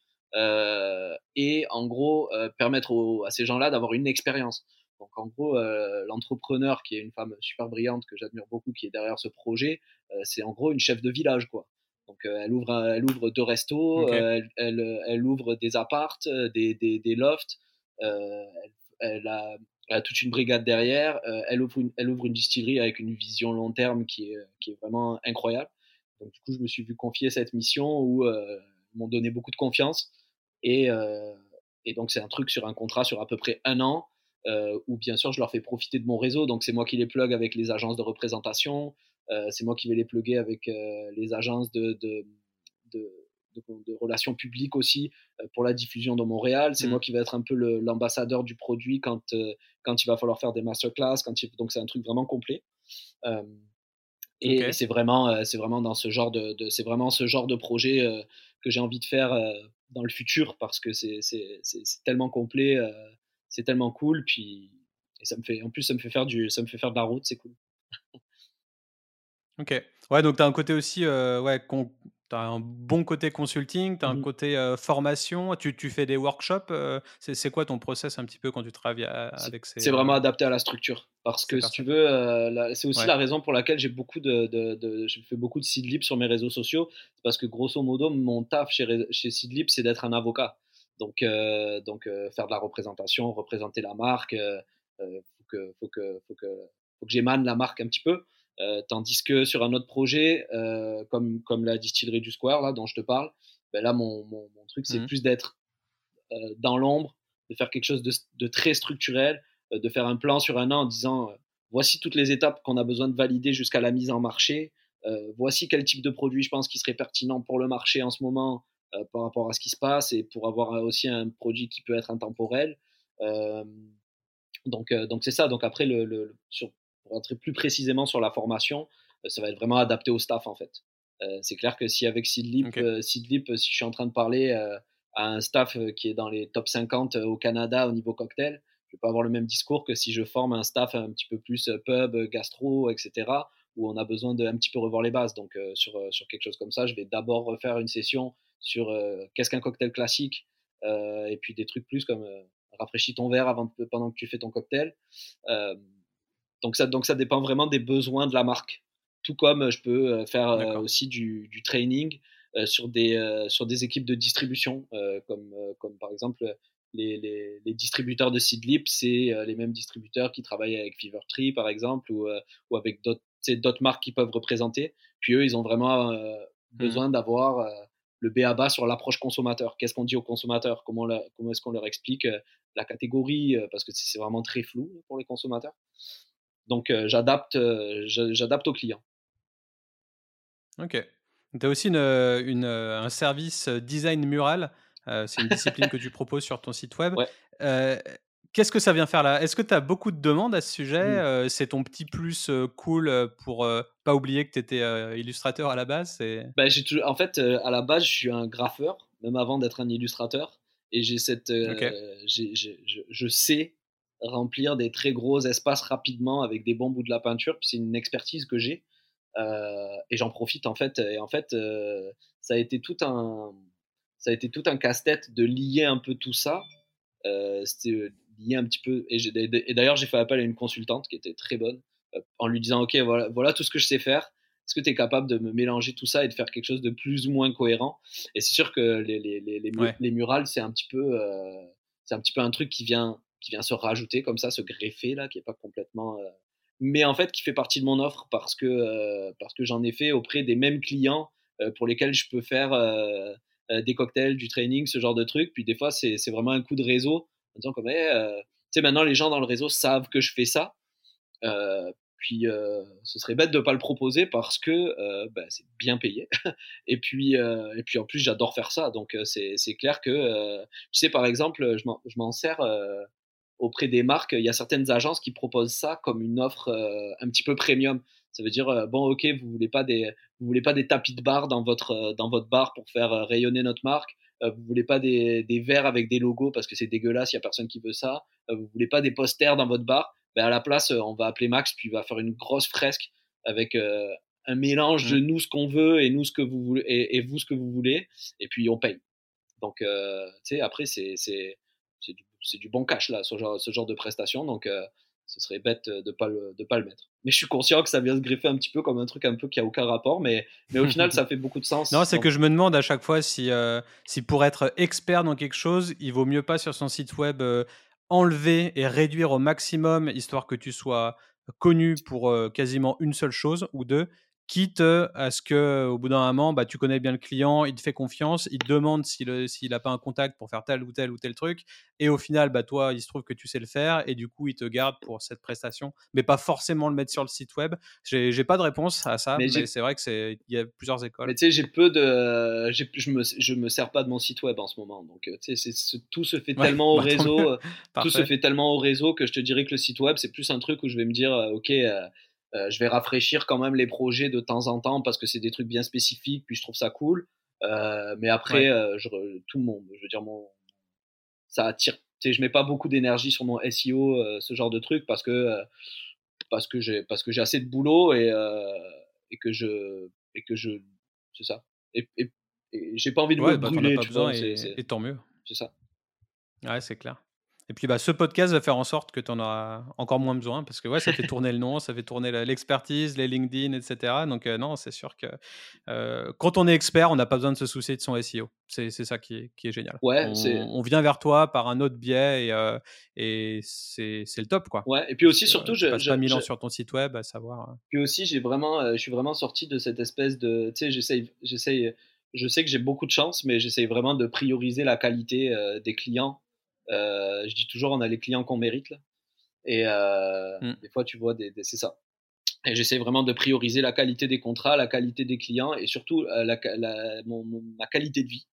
et en gros permettre à ces gens-là d'avoir une expérience. Donc en gros, l'entrepreneur qui est une femme super brillante que j'admire beaucoup, qui est derrière ce projet, c'est en gros une chef de village, quoi. Donc elle ouvre, elle ouvre deux restos, elle, elle, elle, ouvre des appartes, des, des, des lofts. Elle, elle, a, a toute une brigade derrière. Euh, elle, ouvre une, elle ouvre une distillerie avec une vision long terme qui est, qui est vraiment incroyable. Donc, du coup, je me suis vu confier cette mission où euh, ils m'ont donné beaucoup de confiance. Et, euh, et donc, c'est un truc sur un contrat sur à peu près un an. Euh, où bien sûr je leur fais profiter de mon réseau. Donc c'est moi qui les plug avec les agences de représentation, euh, c'est moi qui vais les plugger avec euh, les agences de, de, de, de, relations publiques aussi euh, pour la diffusion dans Montréal. C'est mm. moi qui vais être un peu l'ambassadeur du produit quand, euh, quand il va falloir faire des masterclass. Quand donc c'est un truc vraiment complet. Euh, et c'est vraiment, c'est vraiment dans ce genre de, c'est vraiment ce genre de projet que j'ai envie de faire dans le futur parce que c'est tellement complet, c'est tellement cool. Puis et ça me fait, en plus, ça me fait faire du, ça me fait faire de la route, c'est cool. ok. Ouais, donc tu as un côté aussi, ouais, tu as un bon côté consulting, tu as un mmh côté formation, tu, tu, fais des workshops. c'est quoi ton process un petit peu quand tu travailles avec ces. C'est vraiment adapté à la structure. Parce que si tu veux, c'est aussi la raison pour laquelle j'ai beaucoup de, de, je fais beaucoup de seedlib sur mes réseaux sociaux. Parce que grosso modo, mon taf chez, chez seedlib, c'est d'être un avocat. Donc, donc faire de la représentation, représenter la marque. Il faut que, faut que, faut que, faut que j'émane la marque un petit peu. Euh, tandis que sur un autre projet, euh, comme, comme la distillerie du Square, là, dont je te parle, ben là, mon, mon, mon truc, c'est mmh plus d'être euh, dans l'ombre, de faire quelque chose de, de très structurel, de faire un plan sur un an en disant voici toutes les étapes qu'on a besoin de valider jusqu'à la mise en marché, voici quel type de produit je pense qui serait pertinent pour le marché en ce moment par rapport à ce qui se passe et pour avoir aussi un produit qui peut être intemporel. donc, donc c'est ça. Donc après, le, le, sur, pour rentrer plus précisément sur la formation, euh, ça va être vraiment adapté au staff en fait. Euh, c'est clair que si avec Sidlip, euh, si je suis en train de parler à un staff qui est dans les top 50 au Canada au niveau cocktail, je vais pas avoir le même discours que si je forme un staff un petit peu plus pub, gastro, etc., où on a besoin de un petit peu revoir les bases. Donc sur, sur quelque chose comme ça, je vais d'abord refaire une session sur qu'est-ce qu'un cocktail classique, et puis des trucs plus comme rafraîchis ton verre avant, pendant que tu fais ton cocktail. Donc ça, donc ça dépend vraiment des besoins de la marque. Tout comme euh, je peux euh, faire euh, aussi du, du training sur, des, sur des équipes de distribution, comme, comme par exemple les, les, les, distributeurs de Seedlip, c'est les mêmes distributeurs qui travaillent avec Fever Tree, par exemple, ou, ou avec d'autres marques qui peuvent représenter. Puis eux, ils ont vraiment mmh. besoin d'avoir le BABA sur l'approche consommateur. Qu'est-ce qu'on dit aux consommateurs? Comment, comment est-ce qu'on leur explique la catégorie Parce que c'est vraiment très flou pour les consommateurs. Donc, euh, j'adapte, euh, j'adapte au client. Ok. Tu as aussi une, une, un service design mural. c'est une discipline que tu proposes sur ton site web. Qu'est-ce que ça vient faire là? Est-ce que tu as beaucoup de demandes à ce sujet? C'est ton petit plus cool pour pas oublier que tu étais illustrateur à la base bah, En fait, à la base, je suis un graffeur, même avant d'être un illustrateur. Et j'ai cette, je, je, sais remplir des très gros espaces rapidement avec des bons bouts de la peinture. Puis c'est une expertise que j'ai euh, et j'en profite en fait. Et en fait, euh, ça a été tout un, ça a été tout un casse-tête de lier un peu tout ça. Euh, C'était lier un petit peu. Et, d'ailleurs, j'ai fait appel à une consultante qui était très bonne euh, en lui disant Ok, voilà, voilà tout ce que je sais faire. Est-ce que tu es capable de me mélanger tout ça et de faire quelque chose de plus ou moins cohérent? Et c'est sûr que les, les, les, les, les murales, c'est un petit peu, euh, c'est un petit peu un truc qui vient qui vient se rajouter comme ça, se greffer là, qui est pas complètement, euh, mais en fait qui fait partie de mon offre parce que euh, que j'en ai fait auprès des mêmes clients euh, pour lesquels je peux faire des cocktails, du training, ce genre de trucs. Puis des fois c'est vraiment un coup de réseau en disant comme, tu sais maintenant les gens dans le réseau savent que je fais ça. Puis ce serait bête de pas le proposer parce que bah, c'est bien payé. et puis et puis en plus j'adore faire ça. Donc c'est clair que tu sais par exemple je m'en sers auprès des marques. Il y a certaines agences qui proposent ça comme une offre un petit peu premium. Ça veut dire bon ok vous voulez pas des vous voulez pas des tapis de bar dans votre dans votre bar pour faire rayonner notre marque. vous voulez pas des, des verres avec des logos parce que c'est dégueulasse, il y a personne qui veut ça. vous voulez pas des posters dans votre bar? Ben à la place, on va appeler Max, puis il va faire une grosse fresque avec un mélange de mmh. nous ce qu'on veut et nous ce que vous voulez et, vous ce que vous voulez, et puis on paye. Donc, tu sais, après, c'est du, du, bon cash, là, ce genre, ce genre de prestation. Donc, ce serait bête de ne pas, le, de pas le mettre. Mais je suis conscient que ça vient se greffer un petit peu comme un truc un peu qui a aucun rapport, mais, mais au final, ça fait beaucoup de sens. Non, c'est que je me demande à chaque fois si, si pour être expert dans quelque chose, il vaut mieux pas sur son site web enlever et réduire au maximum, histoire que tu sois connu pour quasiment une seule chose ou deux, quitte à ce que au bout d'un moment, bah, tu connais bien le client, il te fait confiance, il te demande s'il n'a pas un contact pour faire tel ou tel ou tel truc, et au final, bah, toi, il se trouve que tu sais le faire, et du coup, il te garde pour cette prestation, mais pas forcément le mettre sur le site web. J'ai pas de réponse à ça, mais, c'est vrai que c'est il y a plusieurs écoles. Mais tu sais, j'ai peu de, je me, je me sers pas de mon site web en ce moment, donc tu sais, tout se fait tellement au bah, réseau, tout se fait tellement au réseau que je te dirais que le site web, c'est plus un truc où je vais me dire, ok. Euh, je vais rafraîchir quand même les projets de temps en temps parce que c'est des trucs bien spécifiques, puis je trouve ça cool. Euh, mais après, euh, je, tout le monde, je veux dire, mon, ça attire. Tu sais, je mets pas beaucoup d'énergie sur mon SEO, ce genre de truc, parce que parce que j'ai parce que j'ai assez de boulot et, et que je et que je c'est ça. Et, et, j'ai pas envie de me bah, brûler. Pas besoin et, et tant mieux. C'est ça. Ouais, c'est clair. Et puis bah, ce podcast va faire en sorte que tu en auras encore moins besoin parce que ouais, ça fait tourner le nom, ça fait tourner l'expertise, les LinkedIn, etc. Donc euh, non, c'est sûr que euh, quand on est expert, on n'a pas besoin de se soucier de son SEO. C'est ça qui est, qui est génial. Ouais, on, on, vient vers toi par un autre biais et, euh, et c'est le top. Quoi. Ouais, et puis aussi, surtout, je, passe pas mille ans sur ton site web à savoir. Puis aussi, j'ai vraiment, je suis vraiment sorti de cette espèce de. Tu sais, j'essaye. Je sais que j'ai beaucoup de chance, mais j'essaye vraiment de prioriser la qualité des clients je dis toujours, on a les clients qu'on mérite. Là. Et euh, mm. des fois, tu vois, des, c'est ça. Et j'essaie vraiment de prioriser la qualité des contrats, la qualité des clients et surtout euh, la, la, mon, ma qualité de vie.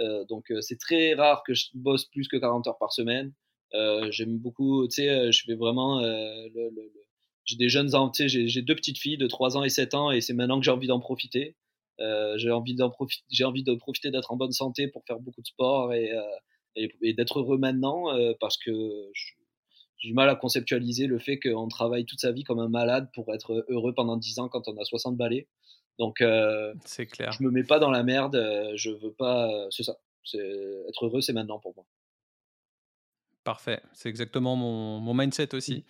Euh, donc, c'est très rare que je bosse plus que 40 heures par semaine. Euh, J'aime beaucoup, tu sais, je fais vraiment. Le, le, j'ai des jeunes, tu sais, j'ai deux petites filles de 3 ans et 7 ans et c'est maintenant que j'ai envie d'en profiter. j'ai envie d'en profiter, j'ai envie de profiter d'être en bonne santé pour faire beaucoup de sport et, et, d'être heureux maintenant euh, parce que j'ai du mal à conceptualiser le fait qu'on travaille toute sa vie comme un malade pour être heureux pendant 10 ans quand on a 60 balais. Donc, euh, c'est clair. Je me mets pas dans la merde. Euh, je veux pas. C'est ça. Être heureux, c'est maintenant pour moi. Parfait. C'est exactement mon, mon, mindset aussi.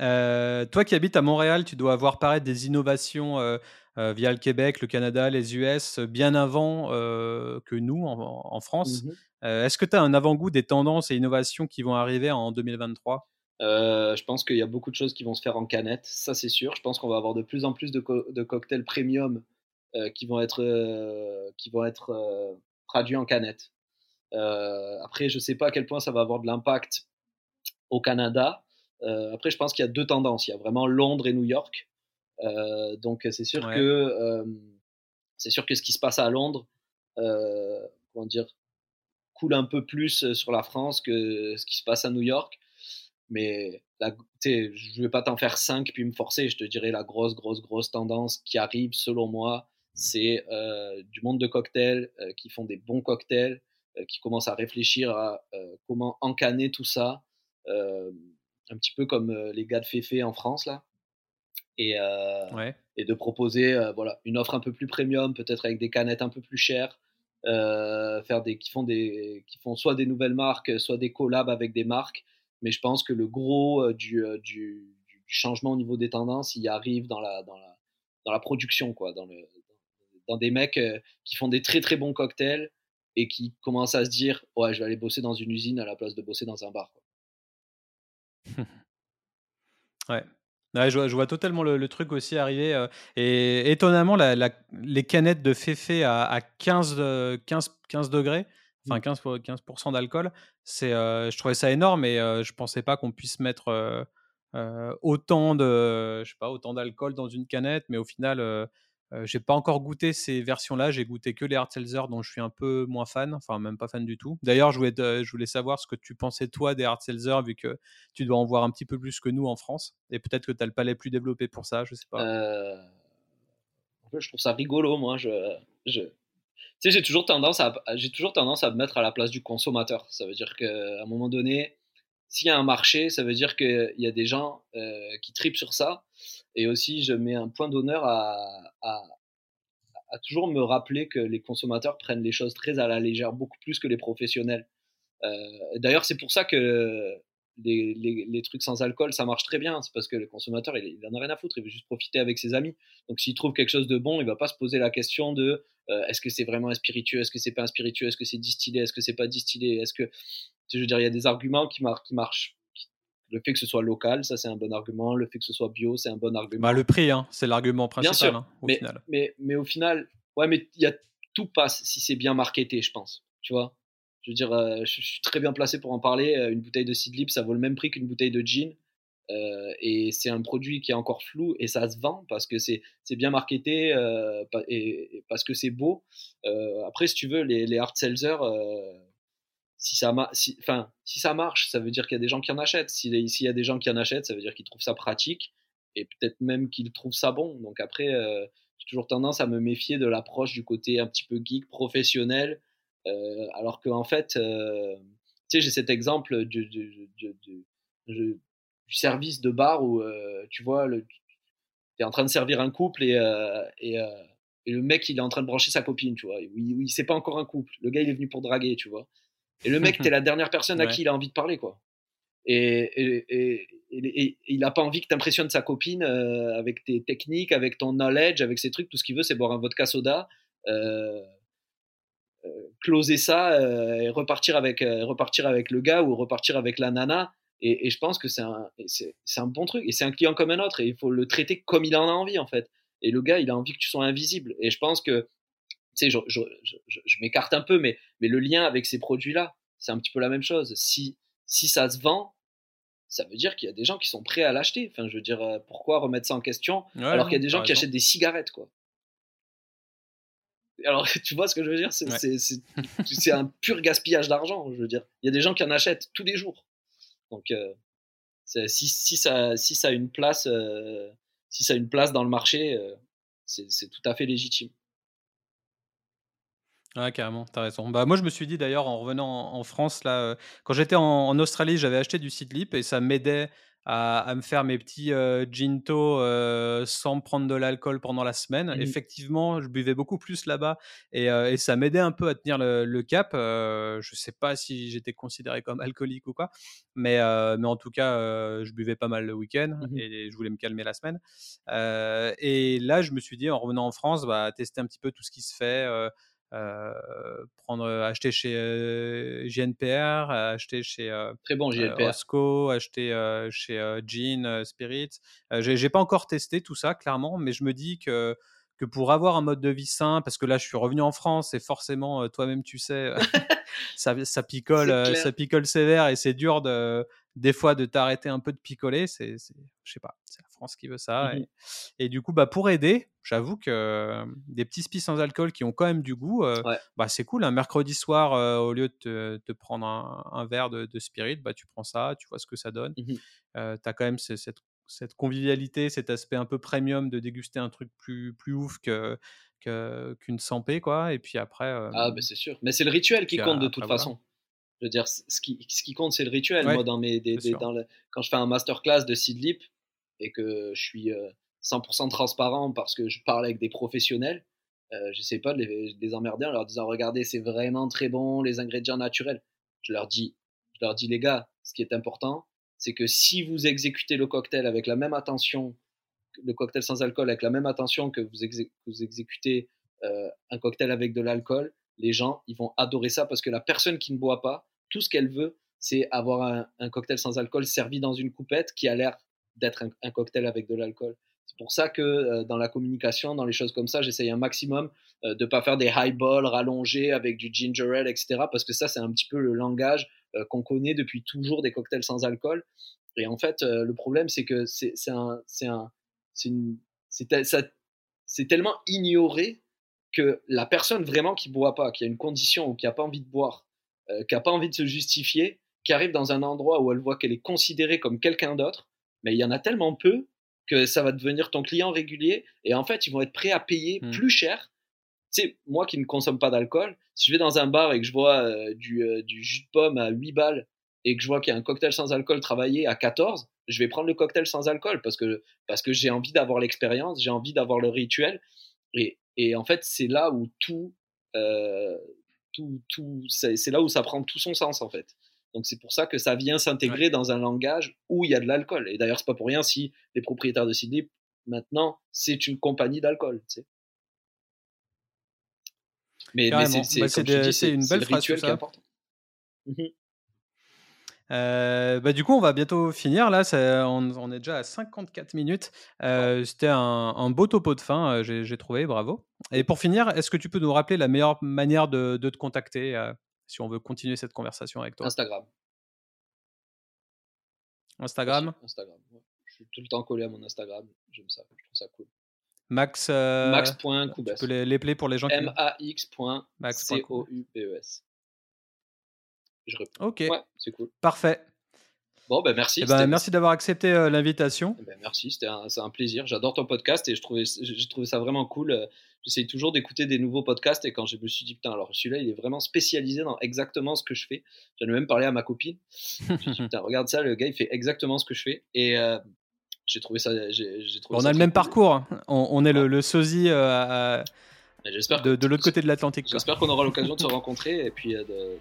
Mmh. toi qui habites à Montréal, tu dois avoir paraître des innovations via le Québec, le Canada, les US bien avant que nous en, France. Mmh est-ce que tu as un avant-goût des tendances et innovations qui vont arriver en 2023 je pense qu'il y a beaucoup de choses qui vont se faire en canette, ça c'est sûr. Je pense qu'on va avoir de plus en plus de, cocktails premium qui vont être, qui vont être traduits en canette. après, je ne sais pas à quel point ça va avoir de l'impact au Canada. après, je pense qu'il y a deux tendances. Il y a vraiment Londres et New York. donc, c'est sûr que c'est sûr que ce qui se passe à Londres, comment dire, coule un peu plus euh, sur la France que ce qui se passe à New York. Mais je ne vais pas t'en faire cinq puis me forcer. Je te dirais la grosse, grosse, grosse tendance qui arrive, selon moi, c'est euh, du monde de cocktails euh, qui font des bons cocktails, qui commencent à réfléchir à comment encanner tout ça, un petit peu comme les gars de Féfé en France là, et, et de proposer voilà une offre un peu plus premium, peut-être avec des canettes un peu plus chères, euh, faire des, qui, font des, qui font soit des nouvelles marques, soit des collabs avec des marques. Mais je pense que le gros euh, du, euh, du, du, changement au niveau des tendances, il arrive dans la, dans la, dans la production, quoi, dans, le, dans des mecs qui font des très très bons cocktails et qui commencent à se dire Ouais, je vais aller bosser dans une usine à la place de bosser dans un bar. Ouais je, vois, totalement le, truc aussi arriver. Euh, et étonnamment, les canettes de Féfé à, 15, 15, 15 degrés, enfin 15, mmh. 15 d'alcool, c'est, euh, je trouvais ça énorme et euh, je pensais pas qu'on puisse mettre autant de, je sais pas, autant d'alcool dans une canette, mais au final, j'ai pas encore goûté ces versions-là. J'ai goûté que les hard seltzer dont je suis un peu moins fan, enfin même pas fan du tout. D'ailleurs, je voulais, je voulais savoir ce que tu pensais toi des hard seltzer vu que tu dois en voir un petit peu plus que nous en France. Et peut-être que tu as le palais plus développé pour ça, je sais pas. Euh... je trouve ça rigolo, moi. Tu sais, j'ai toujours tendance à, toujours tendance à me mettre à la place du consommateur. Ça veut dire qu'à un moment donné, s'il y a un marché, ça veut dire qu'il y a des gens euh, qui tripent sur ça. Et aussi, je mets un point d'honneur à, toujours me rappeler que les consommateurs prennent les choses très à la légère, beaucoup plus que les professionnels. Euh, D'ailleurs, c'est pour ça que les, trucs sans alcool, ça marche très bien. C'est parce que le consommateur, il, il en a rien à foutre. Il veut juste profiter avec ses amis. Donc, s'il trouve quelque chose de bon, il va pas se poser la question de euh, est-ce que c'est vraiment un spiritueux, est-ce que c'est pas un spiritueux, est-ce que c'est distillé, est-ce que c'est pas distillé, est-ce que je veux dire, il y a des arguments qui marchent. Le fait que ce soit local, ça c'est un bon argument. Le fait que ce soit bio, c'est un bon argument. Bah, le prix, hein, c'est l'argument principal. Bien sûr, hein, au mais, final. Mais, mais, au final, ouais, mais y a, tout passe si c'est bien marketé, je pense. Tu vois? Je veux dire, euh, je, suis très bien placé pour en parler. Euh, une bouteille de Seedlip, ça vaut le même prix qu'une bouteille de gin. Euh, et c'est un produit qui est encore flou et ça se vend parce que c'est bien marketé euh, et, et, parce que c'est beau. Euh, après, si tu veux, les, les hard sellers, si ça, si, si marche, ça veut dire qu'il y a des gens qui en achètent. S'il y a des gens qui en achètent, ça veut dire qu'ils trouvent ça pratique et peut-être même qu'ils trouvent ça bon. Donc après, euh, j'ai toujours tendance à me méfier de l'approche du côté un petit peu geek, professionnel, euh, alors qu'en fait, euh, tu sais, j'ai cet exemple du, service de bar où, euh, tu vois, tu es en train de servir un couple et, le mec, il est en train de brancher sa copine, tu vois. Oui, oui, c'est pas encore un couple. Le gars, il est venu pour draguer, tu vois. Et le mec, t'es la dernière personne à qui il a envie de parler, quoi. Et, et, et, et il n'a pas envie que tu impressionnes sa copine euh, avec tes techniques, avec ton knowledge, avec ses trucs. Tout ce qu'il veut, c'est boire un vodka soda, euh, euh, closer ça et repartir avec, repartir avec le gars ou repartir avec la nana. Et, je pense que c'est un, c'est un bon truc. Et c'est un client comme un autre. Et il faut le traiter comme il en a envie, en fait. Et le gars, il a envie que tu sois invisible. Et je pense que sais, je, je, je, je m'écarte un peu, mais, mais le lien avec ces produits-là, c'est un petit peu la même chose. Si, si ça se vend, ça veut dire qu'il y a des gens qui sont prêts à l'acheter. Enfin, je veux dire, euh, pourquoi remettre ça en question ouais, alors qu'il y a des gens qui achètent des cigarettes, quoi. Alors, tu vois ce que je veux dire? C'est ouais. un pur gaspillage d'argent, je veux dire. Il y a des gens qui en achètent tous les jours. Donc, euh, si, si, ça, si ça a une place, euh, si ça a une place dans le marché, euh, c'est tout à fait légitime. Ouais, carrément, t'as raison. Bah, moi, je me suis dit d'ailleurs en revenant en, en France, là, euh, quand j'étais en, en Australie, j'avais acheté du Seedlip et ça m'aidait à, à, me faire mes petits euh, ginto euh, sans prendre de l'alcool pendant la semaine. Mmh. Effectivement, je buvais beaucoup plus là-bas et, euh, et, ça m'aidait un peu à tenir le, le cap. Euh, je sais pas si j'étais considéré comme alcoolique ou quoi, mais, euh, mais en tout cas, je buvais pas mal le week-end mmh. et je voulais me calmer la semaine. et là, je me suis dit, en revenant en France, bah, tester un petit peu tout ce qui se fait. Euh, prendre, acheter chez euh, JNPR, acheter chez Très bon, JNPR. Osco, acheter chez Jean Spirit. J'ai pas encore testé tout ça, clairement, mais je me dis que que pour avoir un mode de vie sain, parce que là je suis revenu en France et forcément toi-même tu sais, ça, ça, picole, ça picole sévère et c'est dur de, des fois de t'arrêter un peu de picoler. C'est, je sais pas, c'est France qui veut ça. Mmh et, et, du coup, bah pour aider, j'avoue que des petits spies sans alcool qui ont quand même du goût, euh, ouais. bah c'est cool. Un mercredi soir, euh, au lieu de te, prendre un, un, verre de, de, spirit, bah tu prends ça, tu vois ce que ça donne. Mmh tu as quand même cette cette convivialité, cet aspect un peu premium de déguster un truc plus, plus ouf que, qu'une qu 100 quoi. Et puis après. Ah, bah c'est sûr. Mais c'est le rituel qui compte de toute façon. Voilà. Je veux dire, ce qui, ce qui compte, c'est le rituel. Ouais, Moi, dans mes, des, des, dans le, quand je fais un masterclass de Seedlip et que je suis euh, 100% transparent parce que je parle avec des professionnels, euh, j'essaie pas de les, de les, emmerder en leur disant Regardez, c'est vraiment très bon, les ingrédients naturels. Je leur dis, je leur dis les gars, ce qui est important, c'est que si vous exécutez le cocktail avec la même attention, le cocktail sans alcool avec la même attention que vous, exé vous exécutez euh, un cocktail avec de l'alcool, les gens, ils vont adorer ça parce que la personne qui ne boit pas, tout ce qu'elle veut, c'est avoir un, cocktail sans alcool servi dans une coupette qui a l'air d'être un, cocktail avec de l'alcool. C'est pour ça que euh, dans la communication, dans les choses comme ça, j'essaye un maximum euh, de ne pas faire des highballs rallongés avec du ginger ale, etc. Parce que ça, c'est un petit peu le langage euh, qu'on connaît depuis toujours des cocktails sans alcool. Et en fait, le problème, c'est que c'est tellement ignoré que la personne vraiment qui boit pas, qui a une condition ou qui a pas envie de boire, qui a pas envie de se justifier, qui arrive dans un endroit où elle voit qu'elle est considérée comme quelqu'un d'autre, mais il y en a tellement peu que ça va devenir ton client régulier et en fait ils vont être prêts à payer mmh. plus cher. Tu moi qui ne consomme pas d'alcool, si je vais dans un bar et que je vois euh, du, euh, du, jus de pomme à 8 balles et que je vois qu'il y a un cocktail sans alcool travaillé à 14, je vais prendre le cocktail sans alcool parce que, parce que j'ai envie d'avoir l'expérience, j'ai envie d'avoir le rituel. Et, et en fait, c'est là où tout, euh, tout, tout c'est là où ça prend tout son sens en fait. Donc c'est pour ça que ça vient s'intégrer dans un langage où il y a de l'alcool. Et d'ailleurs, c'est pas pour rien si les propriétaires de Sydney, maintenant, c'est une compagnie d'alcool. Tu sais. Mais, mais c'est bah, une belle phrase. Qui est important. Mmh euh, bah, du coup, on va bientôt finir. Là, on, est déjà à 54 minutes. Euh, c'était un, beau topo de fin, euh, j'ai trouvé, bravo. Et pour finir, est-ce que tu peux nous rappeler la meilleure manière de, de te contacter si on veut continuer cette conversation avec toi Instagram. Instagram? Instagram. Je suis tout le temps collé à mon Instagram. J'aime ça. Je trouve ça cool. Max. Euh, Max.coubes. Tu peux les, les pour les gens qui. M-A-X.C-O-U-B-E-S. Je réponds. Ok. Ouais, c'est cool. Parfait. Bon, ben merci. Eh ben, merci d'avoir accepté euh, l'invitation. Eh ben, merci, c'était un, un, plaisir. J'adore ton podcast et je trouvais, j'ai trouvé ça vraiment cool. Euh, j'essaye toujours d'écouter des nouveaux podcasts et quand je me suis dit, putain, alors celui-là, il est vraiment spécialisé dans exactement ce que je fais. J'en ai même parlé à ma copine. je me suis dit, putain, regarde ça, le gars, il fait exactement ce que je fais. Et euh, j'ai trouvé ça. Trouvé on a le même parcours. Hein. On, est le, le sosie de, de l'autre côté de l'Atlantique. J'espère qu'on aura l'occasion de se rencontrer et puis de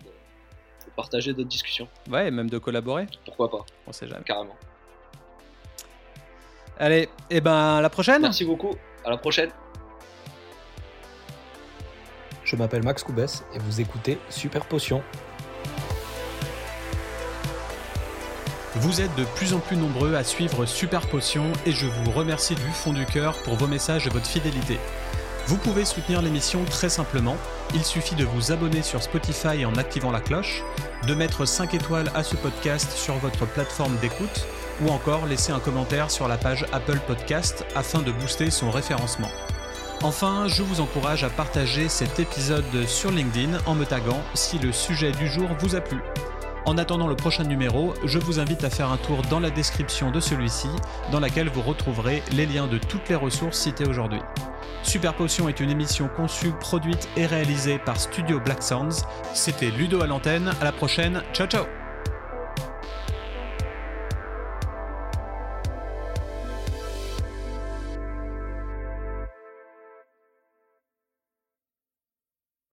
partager d'autres discussions. Ouais, et même de collaborer. Pourquoi pas On sait jamais. Carrément. Allez, et eh ben à la prochaine. Merci beaucoup. À la prochaine. Je m'appelle Max Coubès et vous écoutez Super Potion. Vous êtes de plus en plus nombreux à suivre Super Potion et je vous remercie du fond du cœur pour vos messages et votre fidélité. Vous pouvez soutenir l'émission très simplement. Il suffit de vous abonner sur Spotify en activant la cloche, de mettre 5 étoiles à ce podcast sur votre plateforme d'écoute ou encore laisser un commentaire sur la page Apple Podcast afin de booster son référencement. Enfin, je vous encourage à partager cet épisode sur LinkedIn en me taguant si le sujet du jour vous a plu. En attendant le prochain numéro, je vous invite à faire un tour dans la description de celui-ci, dans laquelle vous retrouverez les liens de toutes les ressources citées aujourd'hui. Super Potion est une émission conçue, produite et réalisée par Studio Black Sounds. C'était Ludo à l'antenne. À la prochaine. Ciao ciao